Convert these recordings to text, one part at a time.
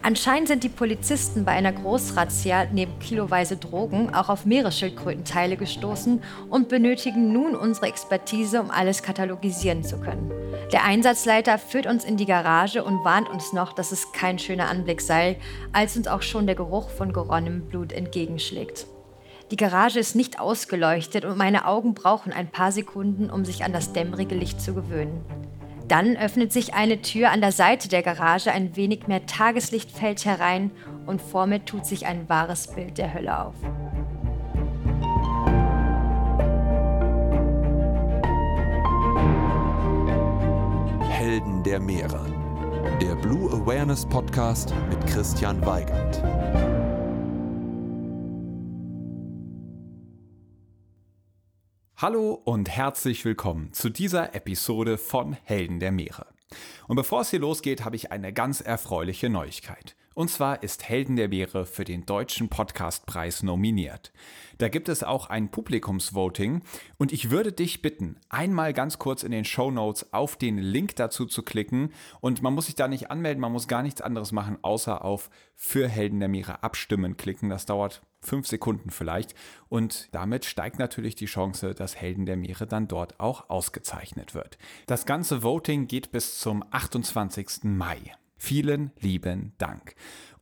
Anscheinend sind die Polizisten bei einer Großrazzia neben kiloweise Drogen auch auf Meeresschildkrötenteile gestoßen und benötigen nun unsere Expertise, um alles katalogisieren zu können. Der Einsatzleiter führt uns in die Garage und warnt uns noch, dass es kein schöner Anblick sei, als uns auch schon der Geruch von geronnenem Blut entgegenschlägt. Die Garage ist nicht ausgeleuchtet und meine Augen brauchen ein paar Sekunden, um sich an das dämmerige Licht zu gewöhnen. Dann öffnet sich eine Tür an der Seite der Garage, ein wenig mehr Tageslicht fällt herein und vor mir tut sich ein wahres Bild der Hölle auf. Helden der Meere. Der Blue Awareness Podcast mit Christian Weigand. Hallo und herzlich willkommen zu dieser Episode von Helden der Meere. Und bevor es hier losgeht, habe ich eine ganz erfreuliche Neuigkeit. Und zwar ist Helden der Meere für den Deutschen Podcastpreis nominiert. Da gibt es auch ein Publikumsvoting und ich würde dich bitten, einmal ganz kurz in den Show Notes auf den Link dazu zu klicken und man muss sich da nicht anmelden, man muss gar nichts anderes machen, außer auf für Helden der Meere abstimmen klicken. Das dauert fünf Sekunden vielleicht und damit steigt natürlich die Chance, dass Helden der Meere dann dort auch ausgezeichnet wird. Das ganze Voting geht bis zum 28. Mai. Vielen lieben Dank.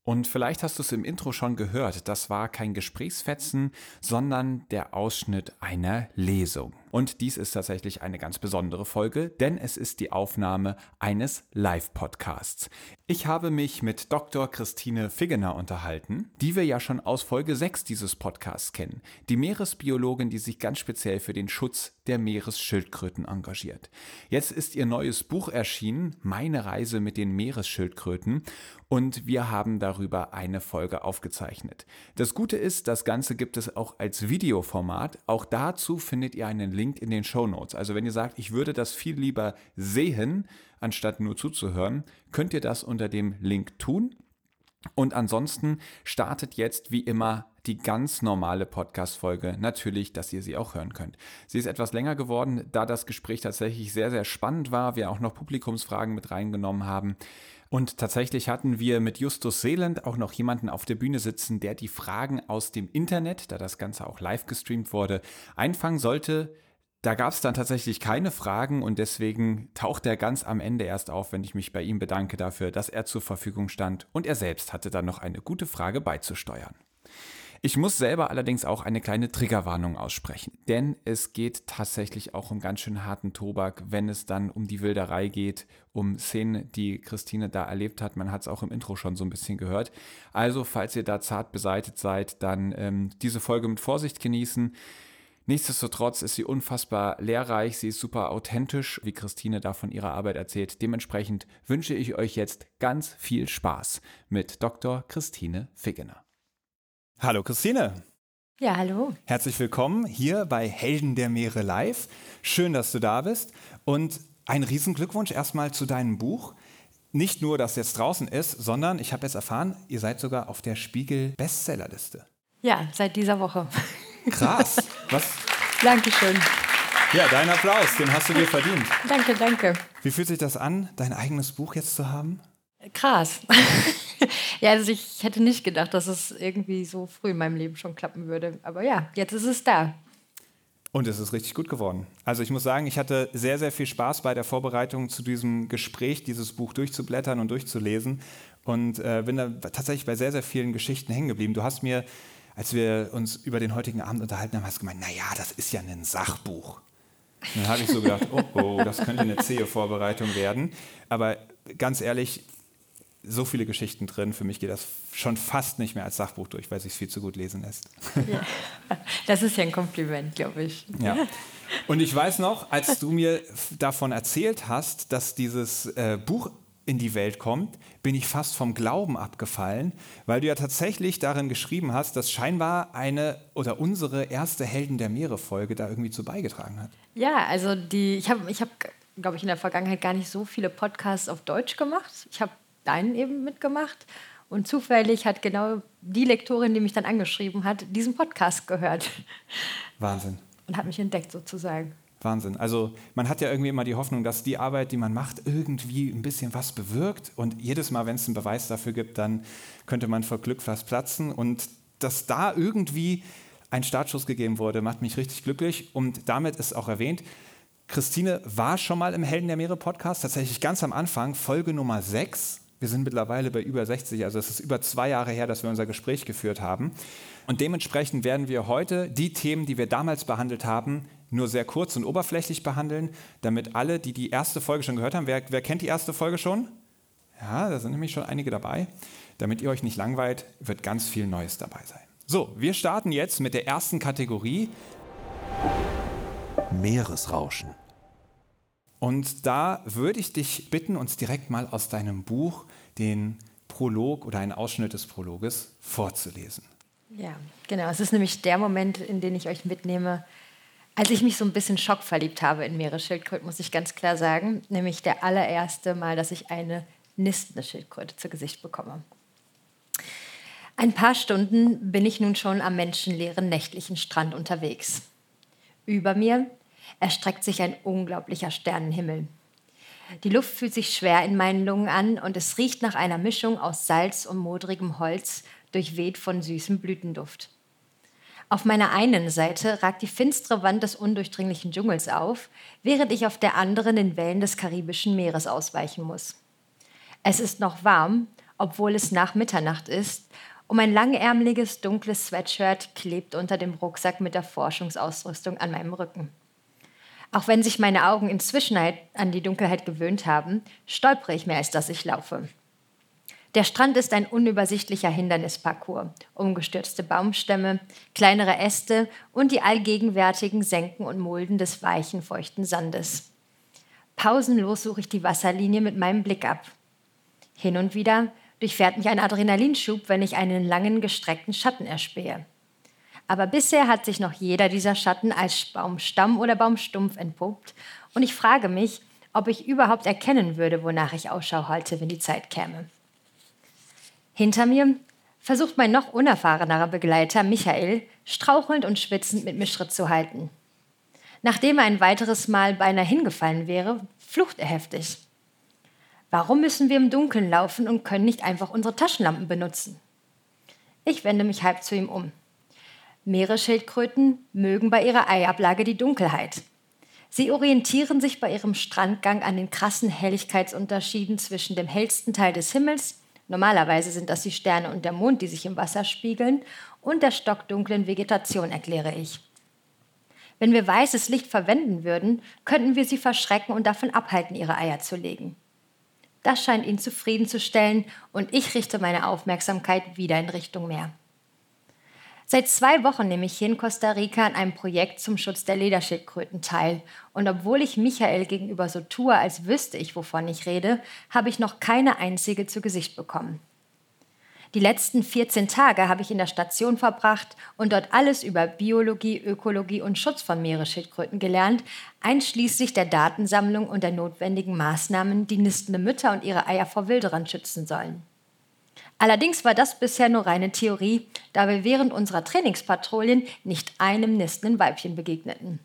Und vielleicht hast du es im Intro schon gehört, das war kein Gesprächsfetzen, sondern der Ausschnitt einer Lesung. Und dies ist tatsächlich eine ganz besondere Folge, denn es ist die Aufnahme eines Live-Podcasts. Ich habe mich mit Dr. Christine Figgener unterhalten, die wir ja schon aus Folge 6 dieses Podcasts kennen. Die Meeresbiologin, die sich ganz speziell für den Schutz der Meeresschildkröten engagiert. Jetzt ist ihr neues Buch erschienen, Meine Reise mit den Meeresschildkröten, und wir haben darüber eine Folge aufgezeichnet. Das Gute ist, das Ganze gibt es auch als Videoformat. Auch dazu findet ihr einen Link Link in den Show Notes. Also wenn ihr sagt, ich würde das viel lieber sehen, anstatt nur zuzuhören, könnt ihr das unter dem Link tun. Und ansonsten startet jetzt wie immer die ganz normale Podcast-Folge. Natürlich, dass ihr sie auch hören könnt. Sie ist etwas länger geworden, da das Gespräch tatsächlich sehr, sehr spannend war. Wir auch noch Publikumsfragen mit reingenommen haben. Und tatsächlich hatten wir mit Justus Seeland auch noch jemanden auf der Bühne sitzen, der die Fragen aus dem Internet, da das Ganze auch live gestreamt wurde, einfangen sollte. Da gab es dann tatsächlich keine Fragen und deswegen taucht er ganz am Ende erst auf, wenn ich mich bei ihm bedanke dafür, dass er zur Verfügung stand und er selbst hatte dann noch eine gute Frage beizusteuern. Ich muss selber allerdings auch eine kleine Triggerwarnung aussprechen, denn es geht tatsächlich auch um ganz schön harten Tobak, wenn es dann um die Wilderei geht, um Szenen, die Christine da erlebt hat. Man hat es auch im Intro schon so ein bisschen gehört. Also, falls ihr da zart beseitet seid, dann ähm, diese Folge mit Vorsicht genießen. Nichtsdestotrotz ist sie unfassbar lehrreich, sie ist super authentisch, wie Christine da von ihrer Arbeit erzählt. Dementsprechend wünsche ich euch jetzt ganz viel Spaß mit Dr. Christine Figgener. Hallo Christine. Ja, hallo. Herzlich willkommen hier bei Helden der Meere Live. Schön, dass du da bist. Und ein Riesenglückwunsch erstmal zu deinem Buch. Nicht nur, dass es jetzt draußen ist, sondern ich habe jetzt erfahren, ihr seid sogar auf der Spiegel Bestsellerliste. Ja, seit dieser Woche. Krass. Was? Dankeschön. Ja, dein Applaus, den hast du dir verdient. Danke, danke. Wie fühlt sich das an, dein eigenes Buch jetzt zu haben? Krass. ja, also ich hätte nicht gedacht, dass es irgendwie so früh in meinem Leben schon klappen würde. Aber ja, jetzt ist es da. Und es ist richtig gut geworden. Also ich muss sagen, ich hatte sehr, sehr viel Spaß bei der Vorbereitung zu diesem Gespräch, dieses Buch durchzublättern und durchzulesen. Und äh, bin da tatsächlich bei sehr, sehr vielen Geschichten hängen geblieben. Du hast mir als wir uns über den heutigen Abend unterhalten haben, hast du gemeint, naja, das ist ja ein Sachbuch. Und dann habe ich so gedacht, oh, oh, das könnte eine zähe Vorbereitung werden. Aber ganz ehrlich, so viele Geschichten drin, für mich geht das schon fast nicht mehr als Sachbuch durch, weil es sich viel zu gut lesen lässt. Ja. Das ist ja ein Kompliment, glaube ich. Ja. Und ich weiß noch, als du mir davon erzählt hast, dass dieses äh, Buch in die Welt kommt, bin ich fast vom Glauben abgefallen, weil du ja tatsächlich darin geschrieben hast, dass scheinbar eine oder unsere erste Helden der Meere Folge da irgendwie zu beigetragen hat. Ja, also die, ich habe, ich hab, glaube ich, in der Vergangenheit gar nicht so viele Podcasts auf Deutsch gemacht. Ich habe deinen eben mitgemacht und zufällig hat genau die Lektorin, die mich dann angeschrieben hat, diesen Podcast gehört. Wahnsinn. Und hat mich entdeckt sozusagen. Wahnsinn. Also man hat ja irgendwie immer die Hoffnung, dass die Arbeit, die man macht, irgendwie ein bisschen was bewirkt. Und jedes Mal, wenn es einen Beweis dafür gibt, dann könnte man vor Glück fast platzen. Und dass da irgendwie ein Startschuss gegeben wurde, macht mich richtig glücklich. Und damit ist auch erwähnt, Christine war schon mal im Helden der Meere Podcast, tatsächlich ganz am Anfang, Folge Nummer 6. Wir sind mittlerweile bei über 60, also es ist über zwei Jahre her, dass wir unser Gespräch geführt haben. Und dementsprechend werden wir heute die Themen, die wir damals behandelt haben, nur sehr kurz und oberflächlich behandeln, damit alle, die die erste Folge schon gehört haben, wer, wer kennt die erste Folge schon? Ja, da sind nämlich schon einige dabei. Damit ihr euch nicht langweilt, wird ganz viel Neues dabei sein. So, wir starten jetzt mit der ersten Kategorie. Meeresrauschen. Und da würde ich dich bitten, uns direkt mal aus deinem Buch den Prolog oder einen Ausschnitt des Prologes vorzulesen. Ja, genau. Es ist nämlich der Moment, in den ich euch mitnehme, als ich mich so ein bisschen schockverliebt habe in Meeresschildkröten, muss ich ganz klar sagen. Nämlich der allererste Mal, dass ich eine nistende Schildkröte zu Gesicht bekomme. Ein paar Stunden bin ich nun schon am menschenleeren nächtlichen Strand unterwegs. Über mir erstreckt sich ein unglaublicher Sternenhimmel. Die Luft fühlt sich schwer in meinen Lungen an und es riecht nach einer Mischung aus Salz und modrigem Holz, durchweht von süßem Blütenduft. Auf meiner einen Seite ragt die finstere Wand des undurchdringlichen Dschungels auf, während ich auf der anderen den Wellen des karibischen Meeres ausweichen muss. Es ist noch warm, obwohl es nach Mitternacht ist, und mein langärmeliges, dunkles Sweatshirt klebt unter dem Rucksack mit der Forschungsausrüstung an meinem Rücken. Auch wenn sich meine Augen inzwischen an die Dunkelheit gewöhnt haben, stolpere ich mehr, als dass ich laufe. Der Strand ist ein unübersichtlicher Hindernisparcours. Umgestürzte Baumstämme, kleinere Äste und die allgegenwärtigen Senken und Mulden des weichen, feuchten Sandes. Pausenlos suche ich die Wasserlinie mit meinem Blick ab. Hin und wieder durchfährt mich ein Adrenalinschub, wenn ich einen langen, gestreckten Schatten erspähe. Aber bisher hat sich noch jeder dieser Schatten als Baumstamm oder Baumstumpf entpuppt und ich frage mich, ob ich überhaupt erkennen würde, wonach ich Ausschau halte, wenn die Zeit käme. Hinter mir versucht mein noch unerfahrenerer Begleiter Michael strauchelnd und schwitzend mit mir Schritt zu halten. Nachdem er ein weiteres Mal beinahe hingefallen wäre, flucht er heftig. Warum müssen wir im Dunkeln laufen und können nicht einfach unsere Taschenlampen benutzen? Ich wende mich halb zu ihm um. Meeresschildkröten mögen bei ihrer Eiablage die Dunkelheit. Sie orientieren sich bei ihrem Strandgang an den krassen Helligkeitsunterschieden zwischen dem hellsten Teil des Himmels, normalerweise sind das die Sterne und der Mond, die sich im Wasser spiegeln, und der stockdunklen Vegetation, erkläre ich. Wenn wir weißes Licht verwenden würden, könnten wir sie verschrecken und davon abhalten, ihre Eier zu legen. Das scheint ihn zufriedenzustellen und ich richte meine Aufmerksamkeit wieder in Richtung Meer. Seit zwei Wochen nehme ich hier in Costa Rica an einem Projekt zum Schutz der Lederschildkröten teil. Und obwohl ich Michael gegenüber so tue, als wüsste ich, wovon ich rede, habe ich noch keine einzige zu Gesicht bekommen. Die letzten 14 Tage habe ich in der Station verbracht und dort alles über Biologie, Ökologie und Schutz von Meeresschildkröten gelernt, einschließlich der Datensammlung und der notwendigen Maßnahmen, die nistende Mütter und ihre Eier vor Wilderern schützen sollen. Allerdings war das bisher nur reine Theorie, da wir während unserer Trainingspatrouillen nicht einem nistenden Weibchen begegneten.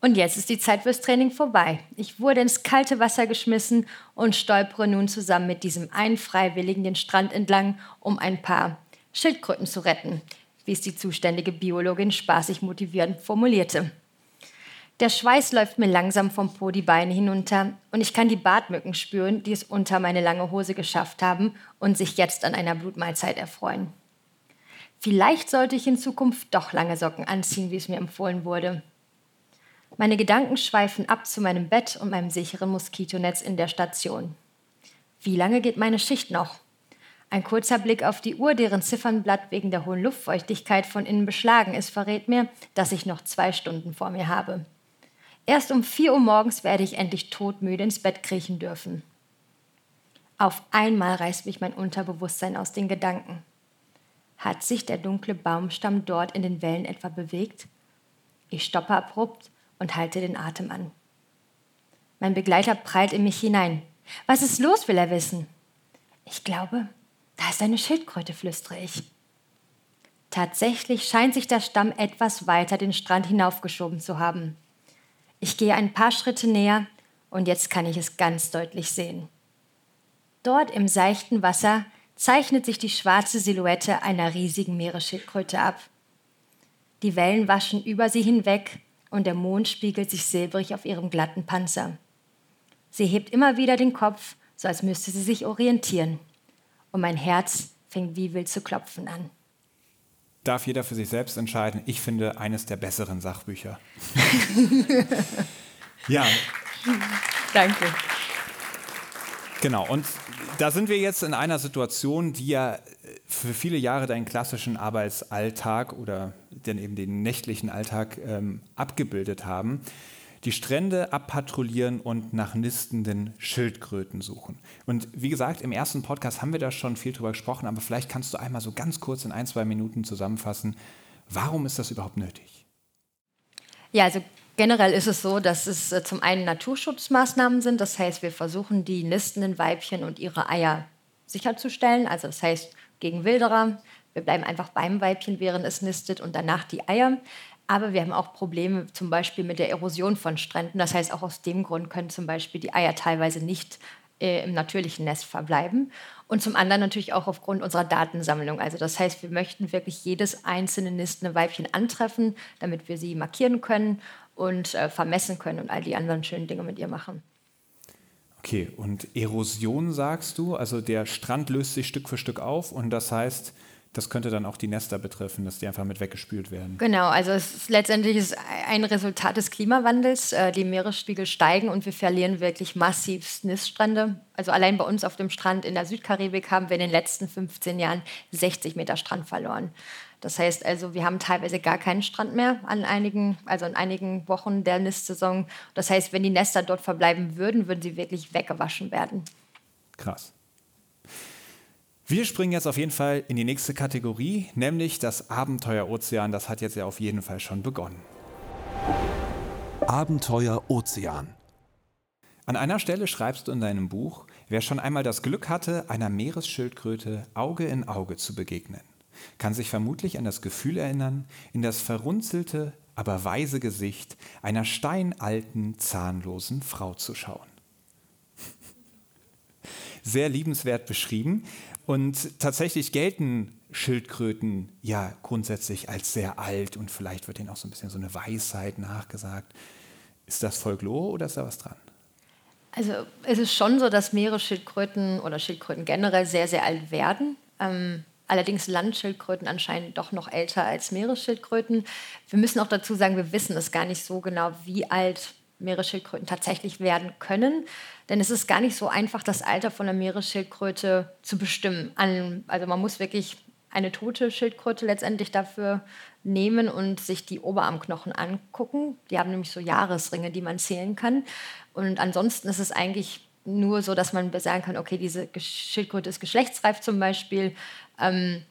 Und jetzt ist die Zeit fürs Training vorbei. Ich wurde ins kalte Wasser geschmissen und stolpere nun zusammen mit diesem einen Freiwilligen den Strand entlang, um ein paar Schildkröten zu retten, wie es die zuständige Biologin spaßig motivierend formulierte. Der Schweiß läuft mir langsam vom Po die Beine hinunter und ich kann die Bartmücken spüren, die es unter meine lange Hose geschafft haben und sich jetzt an einer Blutmahlzeit erfreuen. Vielleicht sollte ich in Zukunft doch lange Socken anziehen, wie es mir empfohlen wurde. Meine Gedanken schweifen ab zu meinem Bett und meinem sicheren Moskitonetz in der Station. Wie lange geht meine Schicht noch? Ein kurzer Blick auf die Uhr, deren Ziffernblatt wegen der hohen Luftfeuchtigkeit von innen beschlagen ist, verrät mir, dass ich noch zwei Stunden vor mir habe. Erst um 4 Uhr morgens werde ich endlich todmüde ins Bett kriechen dürfen. Auf einmal reißt mich mein Unterbewusstsein aus den Gedanken. Hat sich der dunkle Baumstamm dort in den Wellen etwa bewegt? Ich stoppe abrupt und halte den Atem an. Mein Begleiter prallt in mich hinein. Was ist los, will er wissen. Ich glaube, da ist eine Schildkröte, flüstere ich. Tatsächlich scheint sich der Stamm etwas weiter den Strand hinaufgeschoben zu haben. Ich gehe ein paar Schritte näher und jetzt kann ich es ganz deutlich sehen. Dort im seichten Wasser zeichnet sich die schwarze Silhouette einer riesigen Meeresschildkröte ab. Die Wellen waschen über sie hinweg und der Mond spiegelt sich silbrig auf ihrem glatten Panzer. Sie hebt immer wieder den Kopf, so als müsste sie sich orientieren. Und mein Herz fängt wie wild zu klopfen an. Darf jeder für sich selbst entscheiden. Ich finde eines der besseren Sachbücher. ja. Danke. Genau, und da sind wir jetzt in einer Situation, die ja für viele Jahre deinen klassischen Arbeitsalltag oder dann eben den nächtlichen Alltag ähm, abgebildet haben. Die Strände abpatrouillieren und nach nistenden Schildkröten suchen. Und wie gesagt, im ersten Podcast haben wir da schon viel drüber gesprochen, aber vielleicht kannst du einmal so ganz kurz in ein, zwei Minuten zusammenfassen, warum ist das überhaupt nötig? Ja, also Generell ist es so, dass es äh, zum einen Naturschutzmaßnahmen sind. Das heißt, wir versuchen, die nistenden Weibchen und ihre Eier sicherzustellen. Also das heißt, gegen Wilderer. Wir bleiben einfach beim Weibchen, während es nistet und danach die Eier. Aber wir haben auch Probleme zum Beispiel mit der Erosion von Stränden. Das heißt, auch aus dem Grund können zum Beispiel die Eier teilweise nicht äh, im natürlichen Nest verbleiben. Und zum anderen natürlich auch aufgrund unserer Datensammlung. Also das heißt, wir möchten wirklich jedes einzelne nistende Weibchen antreffen, damit wir sie markieren können und äh, vermessen können und all die anderen schönen Dinge mit ihr machen. Okay, und Erosion sagst du, also der Strand löst sich Stück für Stück auf und das heißt, das könnte dann auch die Nester betreffen, dass die einfach mit weggespült werden. Genau, also es ist letztendlich ist ein Resultat des Klimawandels. Äh, die Meeresspiegel steigen und wir verlieren wirklich massiv Niststrände. Also allein bei uns auf dem Strand in der Südkaribik haben wir in den letzten 15 Jahren 60 Meter Strand verloren. Das heißt also, wir haben teilweise gar keinen Strand mehr an einigen, also in einigen Wochen der Nistsaison. Das heißt, wenn die Nester dort verbleiben würden, würden sie wirklich weggewaschen werden. Krass. Wir springen jetzt auf jeden Fall in die nächste Kategorie, nämlich das Abenteuer Ozean. Das hat jetzt ja auf jeden Fall schon begonnen. Abenteuer Ozean. An einer Stelle schreibst du in deinem Buch, wer schon einmal das Glück hatte, einer Meeresschildkröte Auge in Auge zu begegnen kann sich vermutlich an das Gefühl erinnern, in das verrunzelte, aber weise Gesicht einer steinalten, zahnlosen Frau zu schauen. Sehr liebenswert beschrieben und tatsächlich gelten Schildkröten ja grundsätzlich als sehr alt und vielleicht wird ihnen auch so ein bisschen so eine Weisheit nachgesagt. Ist das Folklore oder ist da was dran? Also es ist schon so, dass Meeresschildkröten oder Schildkröten generell sehr, sehr alt werden. Ähm, Allerdings Landschildkröten anscheinend doch noch älter als Meeresschildkröten. Wir müssen auch dazu sagen, wir wissen es gar nicht so genau, wie alt Meeresschildkröten tatsächlich werden können. Denn es ist gar nicht so einfach, das Alter von der Meeresschildkröte zu bestimmen. Also man muss wirklich eine tote Schildkröte letztendlich dafür nehmen und sich die Oberarmknochen angucken. Die haben nämlich so Jahresringe, die man zählen kann. Und ansonsten ist es eigentlich nur so, dass man sagen kann, okay, diese Schildkröte ist geschlechtsreif zum Beispiel. Ähm,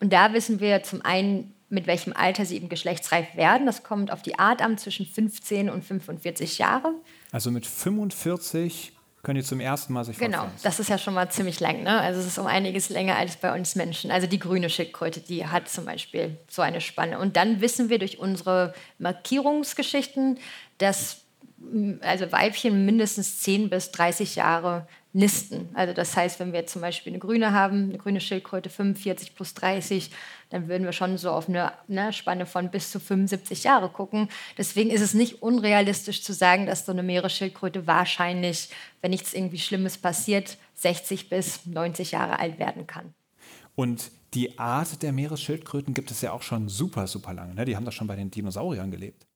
und da wissen wir zum einen, mit welchem Alter sie eben geschlechtsreif werden. Das kommt auf die Art an, zwischen 15 und 45 Jahre. Also mit 45 können die zum ersten Mal sich Genau, das ist ja schon mal ziemlich lang. Ne? Also es ist um einiges länger als bei uns Menschen. Also die grüne Schildkröte, die hat zum Beispiel so eine Spanne. Und dann wissen wir durch unsere Markierungsgeschichten, dass also Weibchen mindestens 10 bis 30 Jahre nisten. Also das heißt, wenn wir zum Beispiel eine grüne haben, eine grüne Schildkröte 45 plus 30, dann würden wir schon so auf eine, eine Spanne von bis zu 75 Jahre gucken. Deswegen ist es nicht unrealistisch zu sagen, dass so eine Meeresschildkröte wahrscheinlich, wenn nichts irgendwie Schlimmes passiert, 60 bis 90 Jahre alt werden kann. Und die Art der Meeresschildkröten gibt es ja auch schon super, super lange. Ne? Die haben doch schon bei den Dinosauriern gelebt.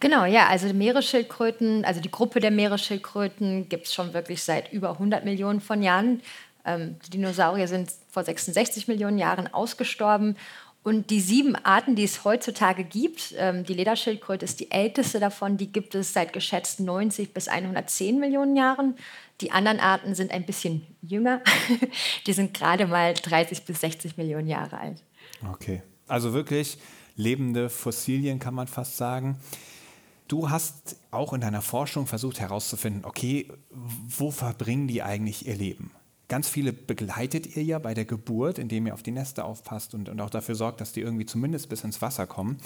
Genau, ja, also Meeresschildkröten, also die Gruppe der Meeresschildkröten gibt es schon wirklich seit über 100 Millionen von Jahren. Ähm, die Dinosaurier sind vor 66 Millionen Jahren ausgestorben. Und die sieben Arten, die es heutzutage gibt, ähm, die Lederschildkröte ist die älteste davon, die gibt es seit geschätzt 90 bis 110 Millionen Jahren. Die anderen Arten sind ein bisschen jünger, die sind gerade mal 30 bis 60 Millionen Jahre alt. Okay, also wirklich lebende Fossilien kann man fast sagen. Du hast auch in deiner Forschung versucht herauszufinden, okay, wo verbringen die eigentlich ihr Leben? Ganz viele begleitet ihr ja bei der Geburt, indem ihr auf die Nester aufpasst und, und auch dafür sorgt, dass die irgendwie zumindest bis ins Wasser kommen.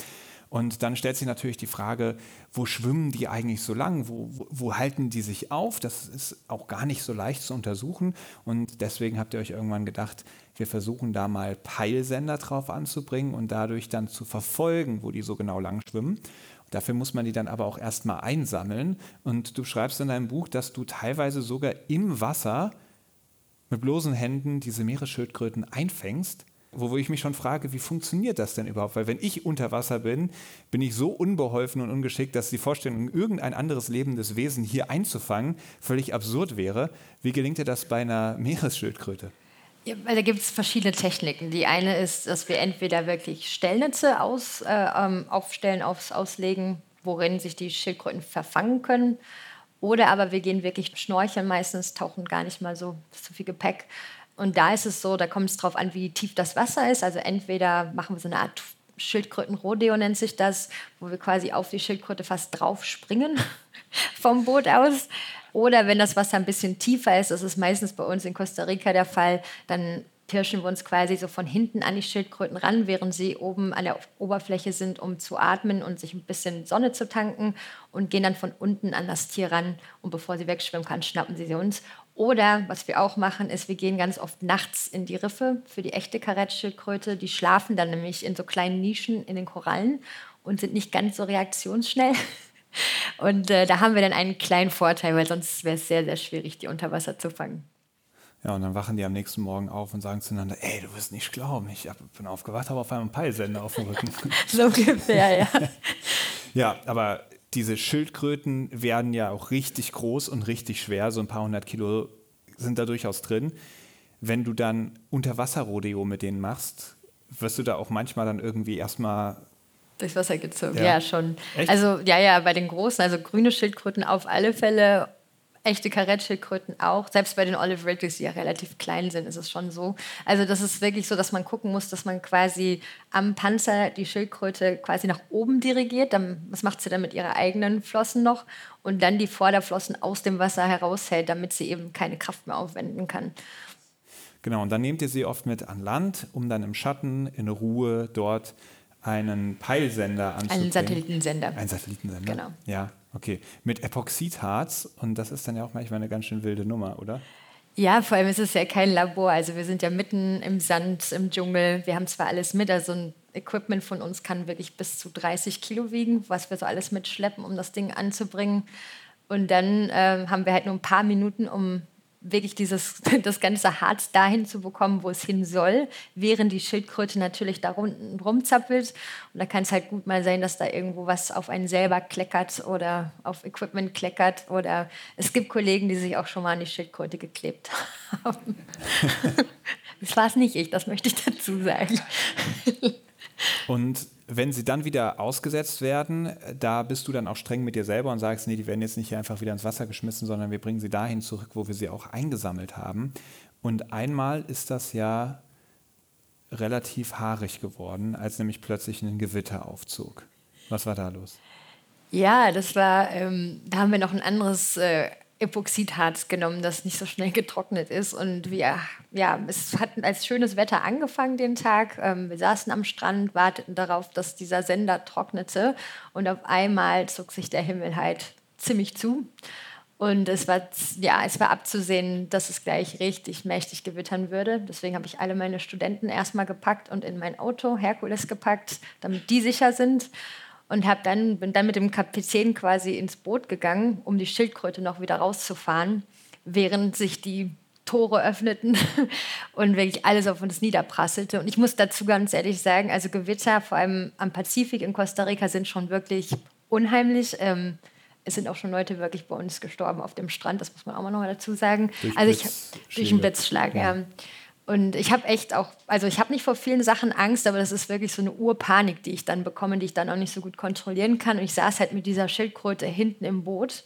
Und dann stellt sich natürlich die Frage, wo schwimmen die eigentlich so lang? Wo, wo, wo, halten die sich auf? Das ist auch gar nicht so leicht zu untersuchen. Und deswegen habt ihr euch irgendwann gedacht, wir versuchen da mal Peilsender drauf anzubringen und dadurch dann zu verfolgen, wo die so genau lang schwimmen. Dafür muss man die dann aber auch erstmal einsammeln. Und du schreibst in deinem Buch, dass du teilweise sogar im Wasser mit bloßen Händen diese Meeresschildkröten einfängst wo ich mich schon frage, wie funktioniert das denn überhaupt? Weil wenn ich unter Wasser bin, bin ich so unbeholfen und ungeschickt, dass die Vorstellung, irgendein anderes lebendes Wesen hier einzufangen, völlig absurd wäre. Wie gelingt dir das bei einer Meeresschildkröte? Ja, da gibt es verschiedene Techniken. Die eine ist, dass wir entweder wirklich Stellnetze aus, äh, ähm, aufstellen, aufs, auslegen, worin sich die Schildkröten verfangen können. Oder aber wir gehen wirklich schnorcheln meistens, tauchen gar nicht mal so, so viel Gepäck und da ist es so, da kommt es drauf an, wie tief das Wasser ist. Also entweder machen wir so eine Art Schildkrötenrodeo nennt sich das, wo wir quasi auf die Schildkröte fast drauf springen vom Boot aus. Oder wenn das Wasser ein bisschen tiefer ist, das ist meistens bei uns in Costa Rica der Fall, dann pirschen wir uns quasi so von hinten an die Schildkröten ran, während sie oben an der Oberfläche sind, um zu atmen und sich ein bisschen Sonne zu tanken und gehen dann von unten an das Tier ran und bevor sie wegschwimmen kann, schnappen sie sie uns oder was wir auch machen, ist, wir gehen ganz oft nachts in die Riffe für die echte Karettschildkröte. Die schlafen dann nämlich in so kleinen Nischen in den Korallen und sind nicht ganz so reaktionsschnell. Und äh, da haben wir dann einen kleinen Vorteil, weil sonst wäre es sehr, sehr schwierig, die unter Wasser zu fangen. Ja, und dann wachen die am nächsten Morgen auf und sagen zueinander, ey, du wirst nicht glauben, ich bin aufgewacht, habe auf einmal einen Peilsender auf dem Rücken. so ungefähr, ja. ja, aber diese Schildkröten werden ja auch richtig groß und richtig schwer, so ein paar hundert Kilo sind da durchaus drin. Wenn du dann Unterwasserrodeo mit denen machst, wirst du da auch manchmal dann irgendwie erstmal durchs Wasser gezogen. Ja, ja schon. Echt? Also ja, ja, bei den großen, also grüne Schildkröten auf alle Fälle echte Karettschildkröten auch. Selbst bei den Olive Ridleys, die ja relativ klein sind, ist es schon so. Also das ist wirklich so, dass man gucken muss, dass man quasi am Panzer die Schildkröte quasi nach oben dirigiert. Dann, was macht sie dann mit ihren eigenen Flossen noch? Und dann die Vorderflossen aus dem Wasser heraushält, damit sie eben keine Kraft mehr aufwenden kann. Genau, und dann nehmt ihr sie oft mit an Land, um dann im Schatten, in Ruhe dort einen Peilsender anzubringen. Einen Satellitensender. Ein Satellitensender. Genau. Ja, okay. Mit Epoxidharz und das ist dann ja auch manchmal eine ganz schön wilde Nummer, oder? Ja, vor allem ist es ja kein Labor. Also wir sind ja mitten im Sand, im Dschungel. Wir haben zwar alles mit, also ein Equipment von uns kann wirklich bis zu 30 Kilo wiegen, was wir so alles mitschleppen, um das Ding anzubringen. Und dann äh, haben wir halt nur ein paar Minuten, um wirklich dieses, das ganze Harz dahin zu bekommen, wo es hin soll, während die Schildkröte natürlich da unten rumzappelt. Und da kann es halt gut mal sein, dass da irgendwo was auf einen selber kleckert oder auf Equipment kleckert. Oder es gibt Kollegen, die sich auch schon mal an die Schildkröte geklebt haben. das war es nicht ich, das möchte ich dazu sagen. Und wenn sie dann wieder ausgesetzt werden, da bist du dann auch streng mit dir selber und sagst, nee, die werden jetzt nicht einfach wieder ins Wasser geschmissen, sondern wir bringen sie dahin zurück, wo wir sie auch eingesammelt haben. Und einmal ist das ja relativ haarig geworden, als nämlich plötzlich ein Gewitter aufzog. Was war da los? Ja, das war, ähm, da haben wir noch ein anderes äh, Epoxidharz genommen, das nicht so schnell getrocknet ist. Und wir, ja, es hat als schönes Wetter angefangen den Tag. Ähm, wir saßen am Strand, warteten darauf, dass dieser Sender trocknete. Und auf einmal zog sich der Himmel halt ziemlich zu. Und es war, ja, es war abzusehen, dass es gleich richtig mächtig gewittern würde. Deswegen habe ich alle meine Studenten erstmal gepackt und in mein Auto Herkules gepackt, damit die sicher sind und hab dann, bin dann mit dem Kapitän quasi ins Boot gegangen, um die Schildkröte noch wieder rauszufahren, während sich die Tore öffneten und wirklich alles auf uns niederprasselte. Und ich muss dazu ganz ehrlich sagen, also Gewitter, vor allem am Pazifik in Costa Rica, sind schon wirklich unheimlich. Ähm, es sind auch schon Leute wirklich bei uns gestorben auf dem Strand, das muss man auch mal noch dazu sagen. Durch also ich durch einen Blitzschlag, ja. ja. Und ich habe echt auch, also ich habe nicht vor vielen Sachen Angst, aber das ist wirklich so eine Urpanik, die ich dann bekomme, die ich dann auch nicht so gut kontrollieren kann. Und ich saß halt mit dieser Schildkröte hinten im Boot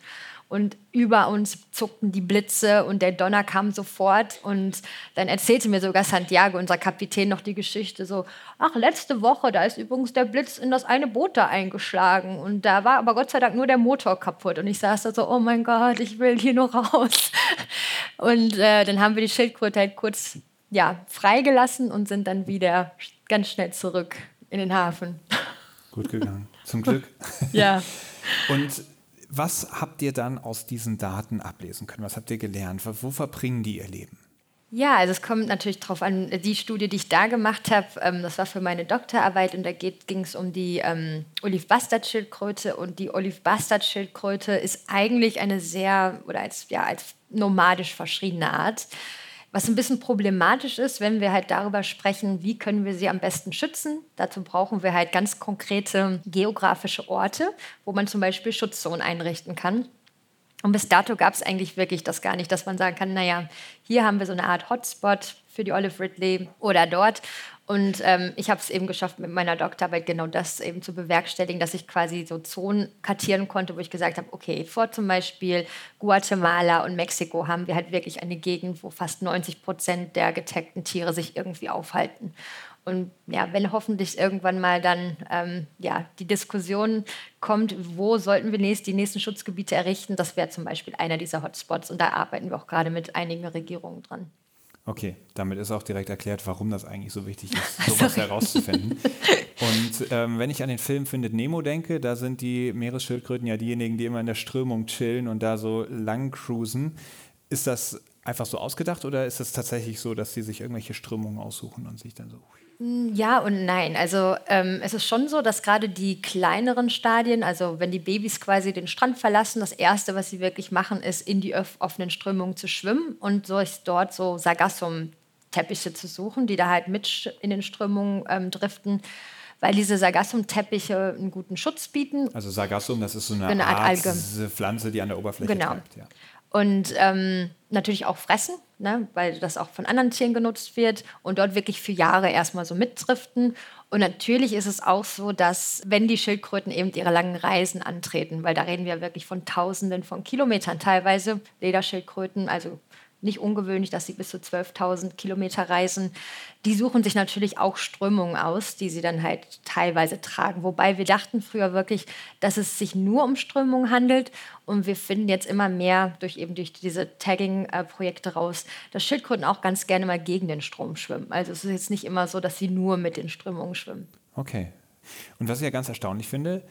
und über uns zuckten die Blitze und der Donner kam sofort und dann erzählte mir sogar Santiago, unser Kapitän, noch die Geschichte so, ach, letzte Woche, da ist übrigens der Blitz in das eine Boot da eingeschlagen und da war aber Gott sei Dank nur der Motor kaputt und ich saß da so, oh mein Gott, ich will hier nur raus. Und äh, dann haben wir die Schildkröte halt kurz ja, freigelassen und sind dann wieder ganz schnell zurück in den Hafen. Gut gegangen. Zum Glück. ja. Und was habt ihr dann aus diesen Daten ablesen können? Was habt ihr gelernt? Wo verbringen die ihr Leben? Ja, also es kommt natürlich darauf an, die Studie, die ich da gemacht habe, ähm, das war für meine Doktorarbeit und da ging es um die ähm, Olive-Bastard-Schildkröte und die Olive-Bastard-Schildkröte ist eigentlich eine sehr, oder als, ja, als nomadisch verschriebene Art. Was ein bisschen problematisch ist, wenn wir halt darüber sprechen, wie können wir sie am besten schützen. Dazu brauchen wir halt ganz konkrete geografische Orte, wo man zum Beispiel Schutzzonen einrichten kann. Und bis dato gab es eigentlich wirklich das gar nicht, dass man sagen kann, naja, hier haben wir so eine Art Hotspot für die Olive Ridley oder dort. Und ähm, ich habe es eben geschafft, mit meiner Doktorarbeit genau das eben zu bewerkstelligen, dass ich quasi so Zonen kartieren konnte, wo ich gesagt habe, okay, vor zum Beispiel Guatemala und Mexiko haben wir halt wirklich eine Gegend, wo fast 90 Prozent der getaggten Tiere sich irgendwie aufhalten. Und ja, wenn hoffentlich irgendwann mal dann ähm, ja, die Diskussion kommt, wo sollten wir nächst, die nächsten Schutzgebiete errichten, das wäre zum Beispiel einer dieser Hotspots. Und da arbeiten wir auch gerade mit einigen Regierungen dran. Okay, damit ist auch direkt erklärt, warum das eigentlich so wichtig ist, sowas herauszufinden. Und ähm, wenn ich an den Film Findet Nemo denke, da sind die Meeresschildkröten ja diejenigen, die immer in der Strömung chillen und da so lang cruisen. Ist das einfach so ausgedacht oder ist es tatsächlich so, dass sie sich irgendwelche Strömungen aussuchen und sich dann so hm, ja und nein. Also ähm, es ist schon so, dass gerade die kleineren Stadien, also wenn die Babys quasi den Strand verlassen, das Erste, was sie wirklich machen, ist in die offenen Strömungen zu schwimmen und sich dort so Sargassum-Teppiche zu suchen, die da halt mit in den Strömungen ähm, driften weil diese Sargassum-Teppiche einen guten Schutz bieten. Also Sargassum, das ist so eine, eine Art, Art. Pflanze, die an der Oberfläche genau. treibt. Ja. Und ähm, natürlich auch fressen, ne, weil das auch von anderen Tieren genutzt wird und dort wirklich für Jahre erstmal so mitdriften. Und natürlich ist es auch so, dass wenn die Schildkröten eben ihre langen Reisen antreten, weil da reden wir wirklich von Tausenden von Kilometern teilweise, Lederschildkröten, also nicht ungewöhnlich, dass sie bis zu 12.000 Kilometer reisen. Die suchen sich natürlich auch Strömungen aus, die sie dann halt teilweise tragen. Wobei wir dachten früher wirklich, dass es sich nur um Strömungen handelt. Und wir finden jetzt immer mehr durch eben durch diese Tagging-Projekte raus, dass Schildkröten auch ganz gerne mal gegen den Strom schwimmen. Also es ist jetzt nicht immer so, dass sie nur mit den Strömungen schwimmen. Okay. Und was ich ja ganz erstaunlich finde,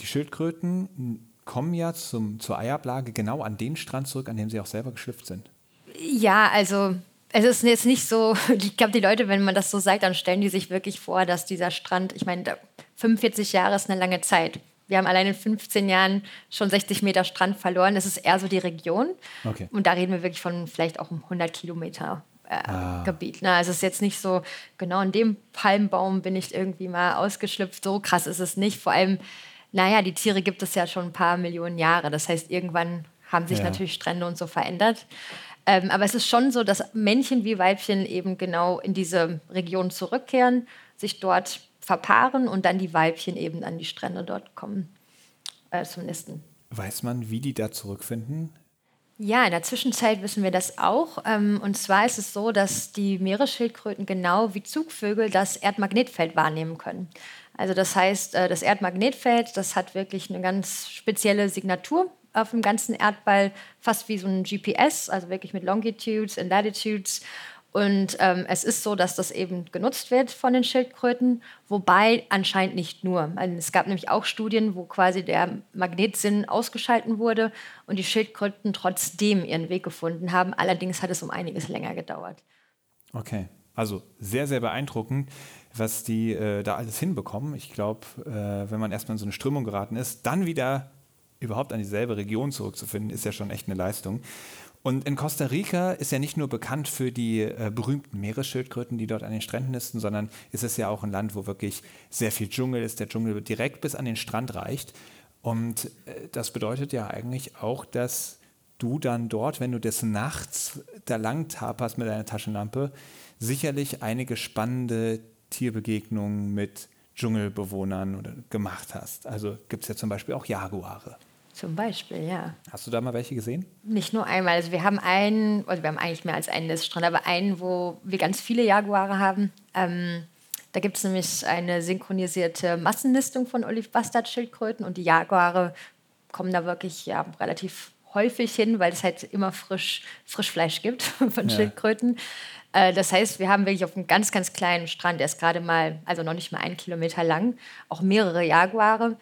die Schildkröten kommen ja zum, zur Eiablage genau an den Strand zurück, an dem sie auch selber geschlüpft sind. Ja, also es ist jetzt nicht so, ich glaube, die Leute, wenn man das so sagt, dann stellen die sich wirklich vor, dass dieser Strand, ich meine, 45 Jahre ist eine lange Zeit. Wir haben allein in 15 Jahren schon 60 Meter Strand verloren. Es ist eher so die Region. Okay. Und da reden wir wirklich von vielleicht auch um 100 Kilometer äh, ah. Gebiet. Ne? Also es ist jetzt nicht so, genau in dem Palmbaum bin ich irgendwie mal ausgeschlüpft. So krass ist es nicht. Vor allem, naja, die Tiere gibt es ja schon ein paar Millionen Jahre. Das heißt, irgendwann haben sich ja. natürlich Strände und so verändert. Ähm, aber es ist schon so, dass Männchen wie Weibchen eben genau in diese Region zurückkehren, sich dort verpaaren und dann die Weibchen eben an die Strände dort kommen äh, zum Nisten. Weiß man, wie die da zurückfinden? Ja, in der Zwischenzeit wissen wir das auch. Ähm, und zwar ist es so, dass die Meeresschildkröten genau wie Zugvögel das Erdmagnetfeld wahrnehmen können. Also das heißt, äh, das Erdmagnetfeld, das hat wirklich eine ganz spezielle Signatur auf dem ganzen Erdball, fast wie so ein GPS, also wirklich mit Longitudes und Latitudes. Und ähm, es ist so, dass das eben genutzt wird von den Schildkröten, wobei anscheinend nicht nur. Also es gab nämlich auch Studien, wo quasi der Magnetsinn ausgeschalten wurde und die Schildkröten trotzdem ihren Weg gefunden haben. Allerdings hat es um einiges länger gedauert. Okay, also sehr, sehr beeindruckend, was die äh, da alles hinbekommen. Ich glaube, äh, wenn man erstmal in so eine Strömung geraten ist, dann wieder überhaupt an dieselbe Region zurückzufinden, ist ja schon echt eine Leistung. Und in Costa Rica ist ja nicht nur bekannt für die äh, berühmten Meeresschildkröten, die dort an den Stränden nisten, sondern ist es ja auch ein Land, wo wirklich sehr viel Dschungel ist. Der Dschungel direkt bis an den Strand reicht. Und äh, das bedeutet ja eigentlich auch, dass du dann dort, wenn du des Nachts da lang taperst mit deiner Taschenlampe, sicherlich einige spannende Tierbegegnungen mit Dschungelbewohnern gemacht hast. Also gibt es ja zum Beispiel auch Jaguare. Zum Beispiel, ja. Hast du da mal welche gesehen? Nicht nur einmal. Also wir haben einen, also wir haben eigentlich mehr als einen Niststrand, aber einen, wo wir ganz viele Jaguare haben. Ähm, da gibt es nämlich eine synchronisierte Massennistung von Olive-Bastard-Schildkröten und die Jaguare kommen da wirklich ja, relativ häufig hin, weil es halt immer frisch, Frischfleisch gibt von ja. Schildkröten. Äh, das heißt, wir haben wirklich auf einem ganz, ganz kleinen Strand, der ist gerade mal, also noch nicht mal einen Kilometer lang, auch mehrere Jaguare,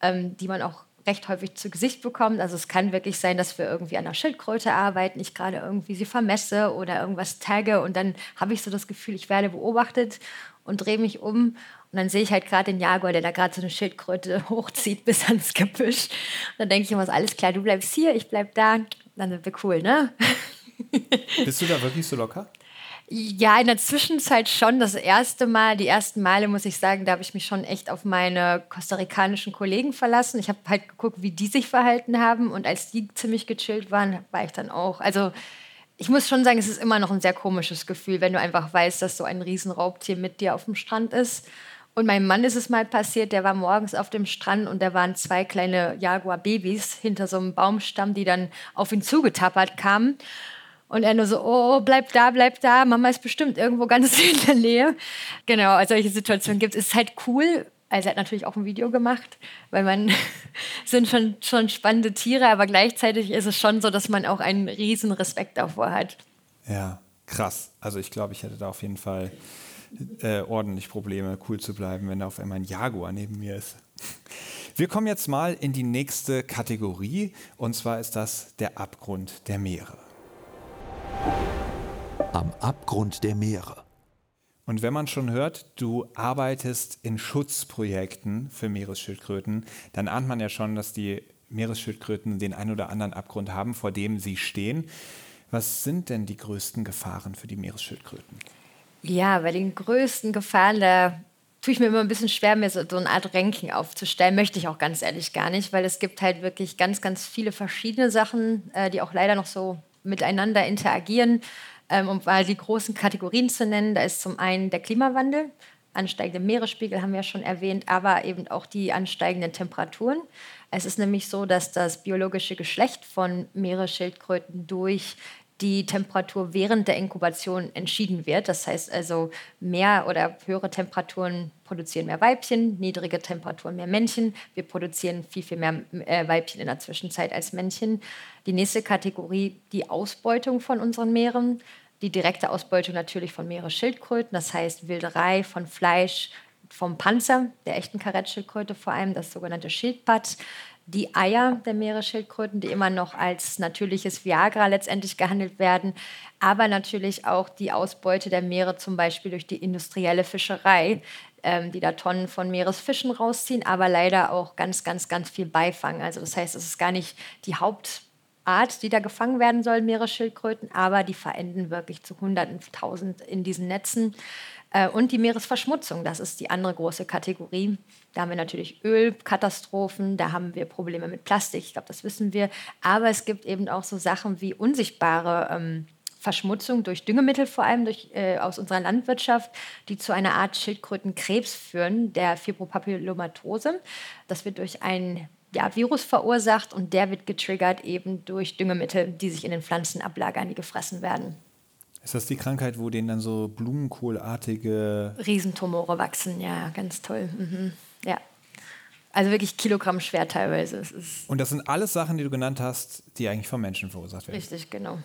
ähm, die man auch recht häufig zu Gesicht bekommt. Also es kann wirklich sein, dass wir irgendwie an einer Schildkröte arbeiten, ich gerade irgendwie sie vermesse oder irgendwas tagge und dann habe ich so das Gefühl, ich werde beobachtet und drehe mich um und dann sehe ich halt gerade den Jaguar, der da gerade so eine Schildkröte hochzieht bis ans Gebüsch. Und dann denke ich immer, alles klar, du bleibst hier, ich bleib da. Dann sind wir cool, ne? Bist du da wirklich so locker? Ja, in der Zwischenzeit schon. Das erste Mal, die ersten Male muss ich sagen, da habe ich mich schon echt auf meine kostarikanischen Kollegen verlassen. Ich habe halt geguckt, wie die sich verhalten haben. Und als die ziemlich gechillt waren, war ich dann auch. Also ich muss schon sagen, es ist immer noch ein sehr komisches Gefühl, wenn du einfach weißt, dass so ein Riesenraubtier mit dir auf dem Strand ist. Und meinem Mann ist es mal passiert, der war morgens auf dem Strand und da waren zwei kleine Jaguar-Babys hinter so einem Baumstamm, die dann auf ihn zugetappert kamen. Und er nur so, oh, bleib da, bleib da, Mama ist bestimmt irgendwo ganz in der Nähe. Genau, also solche Situationen gibt es. ist halt cool. Also er hat natürlich auch ein Video gemacht, weil man sind schon, schon spannende Tiere, aber gleichzeitig ist es schon so, dass man auch einen riesen Respekt davor hat. Ja, krass. Also ich glaube, ich hätte da auf jeden Fall äh, ordentlich Probleme, cool zu bleiben, wenn da auf einmal ein Jaguar neben mir ist. Wir kommen jetzt mal in die nächste Kategorie und zwar ist das der Abgrund der Meere. Am Abgrund der Meere. Und wenn man schon hört, du arbeitest in Schutzprojekten für Meeresschildkröten, dann ahnt man ja schon, dass die Meeresschildkröten den ein oder anderen Abgrund haben, vor dem sie stehen. Was sind denn die größten Gefahren für die Meeresschildkröten? Ja, bei den größten Gefahren, da tue ich mir immer ein bisschen schwer, mir so, so eine Art Ranking aufzustellen. Möchte ich auch ganz ehrlich gar nicht, weil es gibt halt wirklich ganz, ganz viele verschiedene Sachen, äh, die auch leider noch so miteinander interagieren. Ähm, um mal die großen Kategorien zu nennen, da ist zum einen der Klimawandel, ansteigende Meeresspiegel haben wir schon erwähnt, aber eben auch die ansteigenden Temperaturen. Es ist nämlich so, dass das biologische Geschlecht von Meeresschildkröten durch die Temperatur während der Inkubation entschieden wird. Das heißt also, mehr oder höhere Temperaturen produzieren mehr Weibchen, niedrige Temperaturen mehr Männchen. Wir produzieren viel, viel mehr äh, Weibchen in der Zwischenzeit als Männchen. Die nächste Kategorie, die Ausbeutung von unseren Meeren. Die direkte Ausbeutung natürlich von Meeresschildkröten, das heißt Wilderei von Fleisch, vom Panzer, der echten Karettschildkröte vor allem, das sogenannte Schildpad die Eier der Meeresschildkröten, die immer noch als natürliches Viagra letztendlich gehandelt werden, aber natürlich auch die Ausbeute der Meere zum Beispiel durch die industrielle Fischerei, ähm, die da Tonnen von Meeresfischen rausziehen, aber leider auch ganz, ganz, ganz viel Beifang. Also das heißt, es ist gar nicht die Hauptart, die da gefangen werden soll, Meeresschildkröten, aber die verenden wirklich zu Hunderten, Tausend in diesen Netzen. Äh, und die Meeresverschmutzung, das ist die andere große Kategorie. Da haben wir natürlich Ölkatastrophen, da haben wir Probleme mit Plastik, ich glaube, das wissen wir. Aber es gibt eben auch so Sachen wie unsichtbare ähm, Verschmutzung durch Düngemittel, vor allem durch, äh, aus unserer Landwirtschaft, die zu einer Art Schildkrötenkrebs führen, der Fibropapillomatose. Das wird durch ein ja, Virus verursacht und der wird getriggert eben durch Düngemittel, die sich in den Pflanzen ablagern, die gefressen werden. Ist das die Krankheit, wo denen dann so Blumenkohlartige Riesentumore wachsen? Ja, ganz toll. Mhm. Ja. Also wirklich Kilogramm schwer teilweise. Und das sind alles Sachen, die du genannt hast, die eigentlich vom Menschen verursacht werden. Richtig, genau.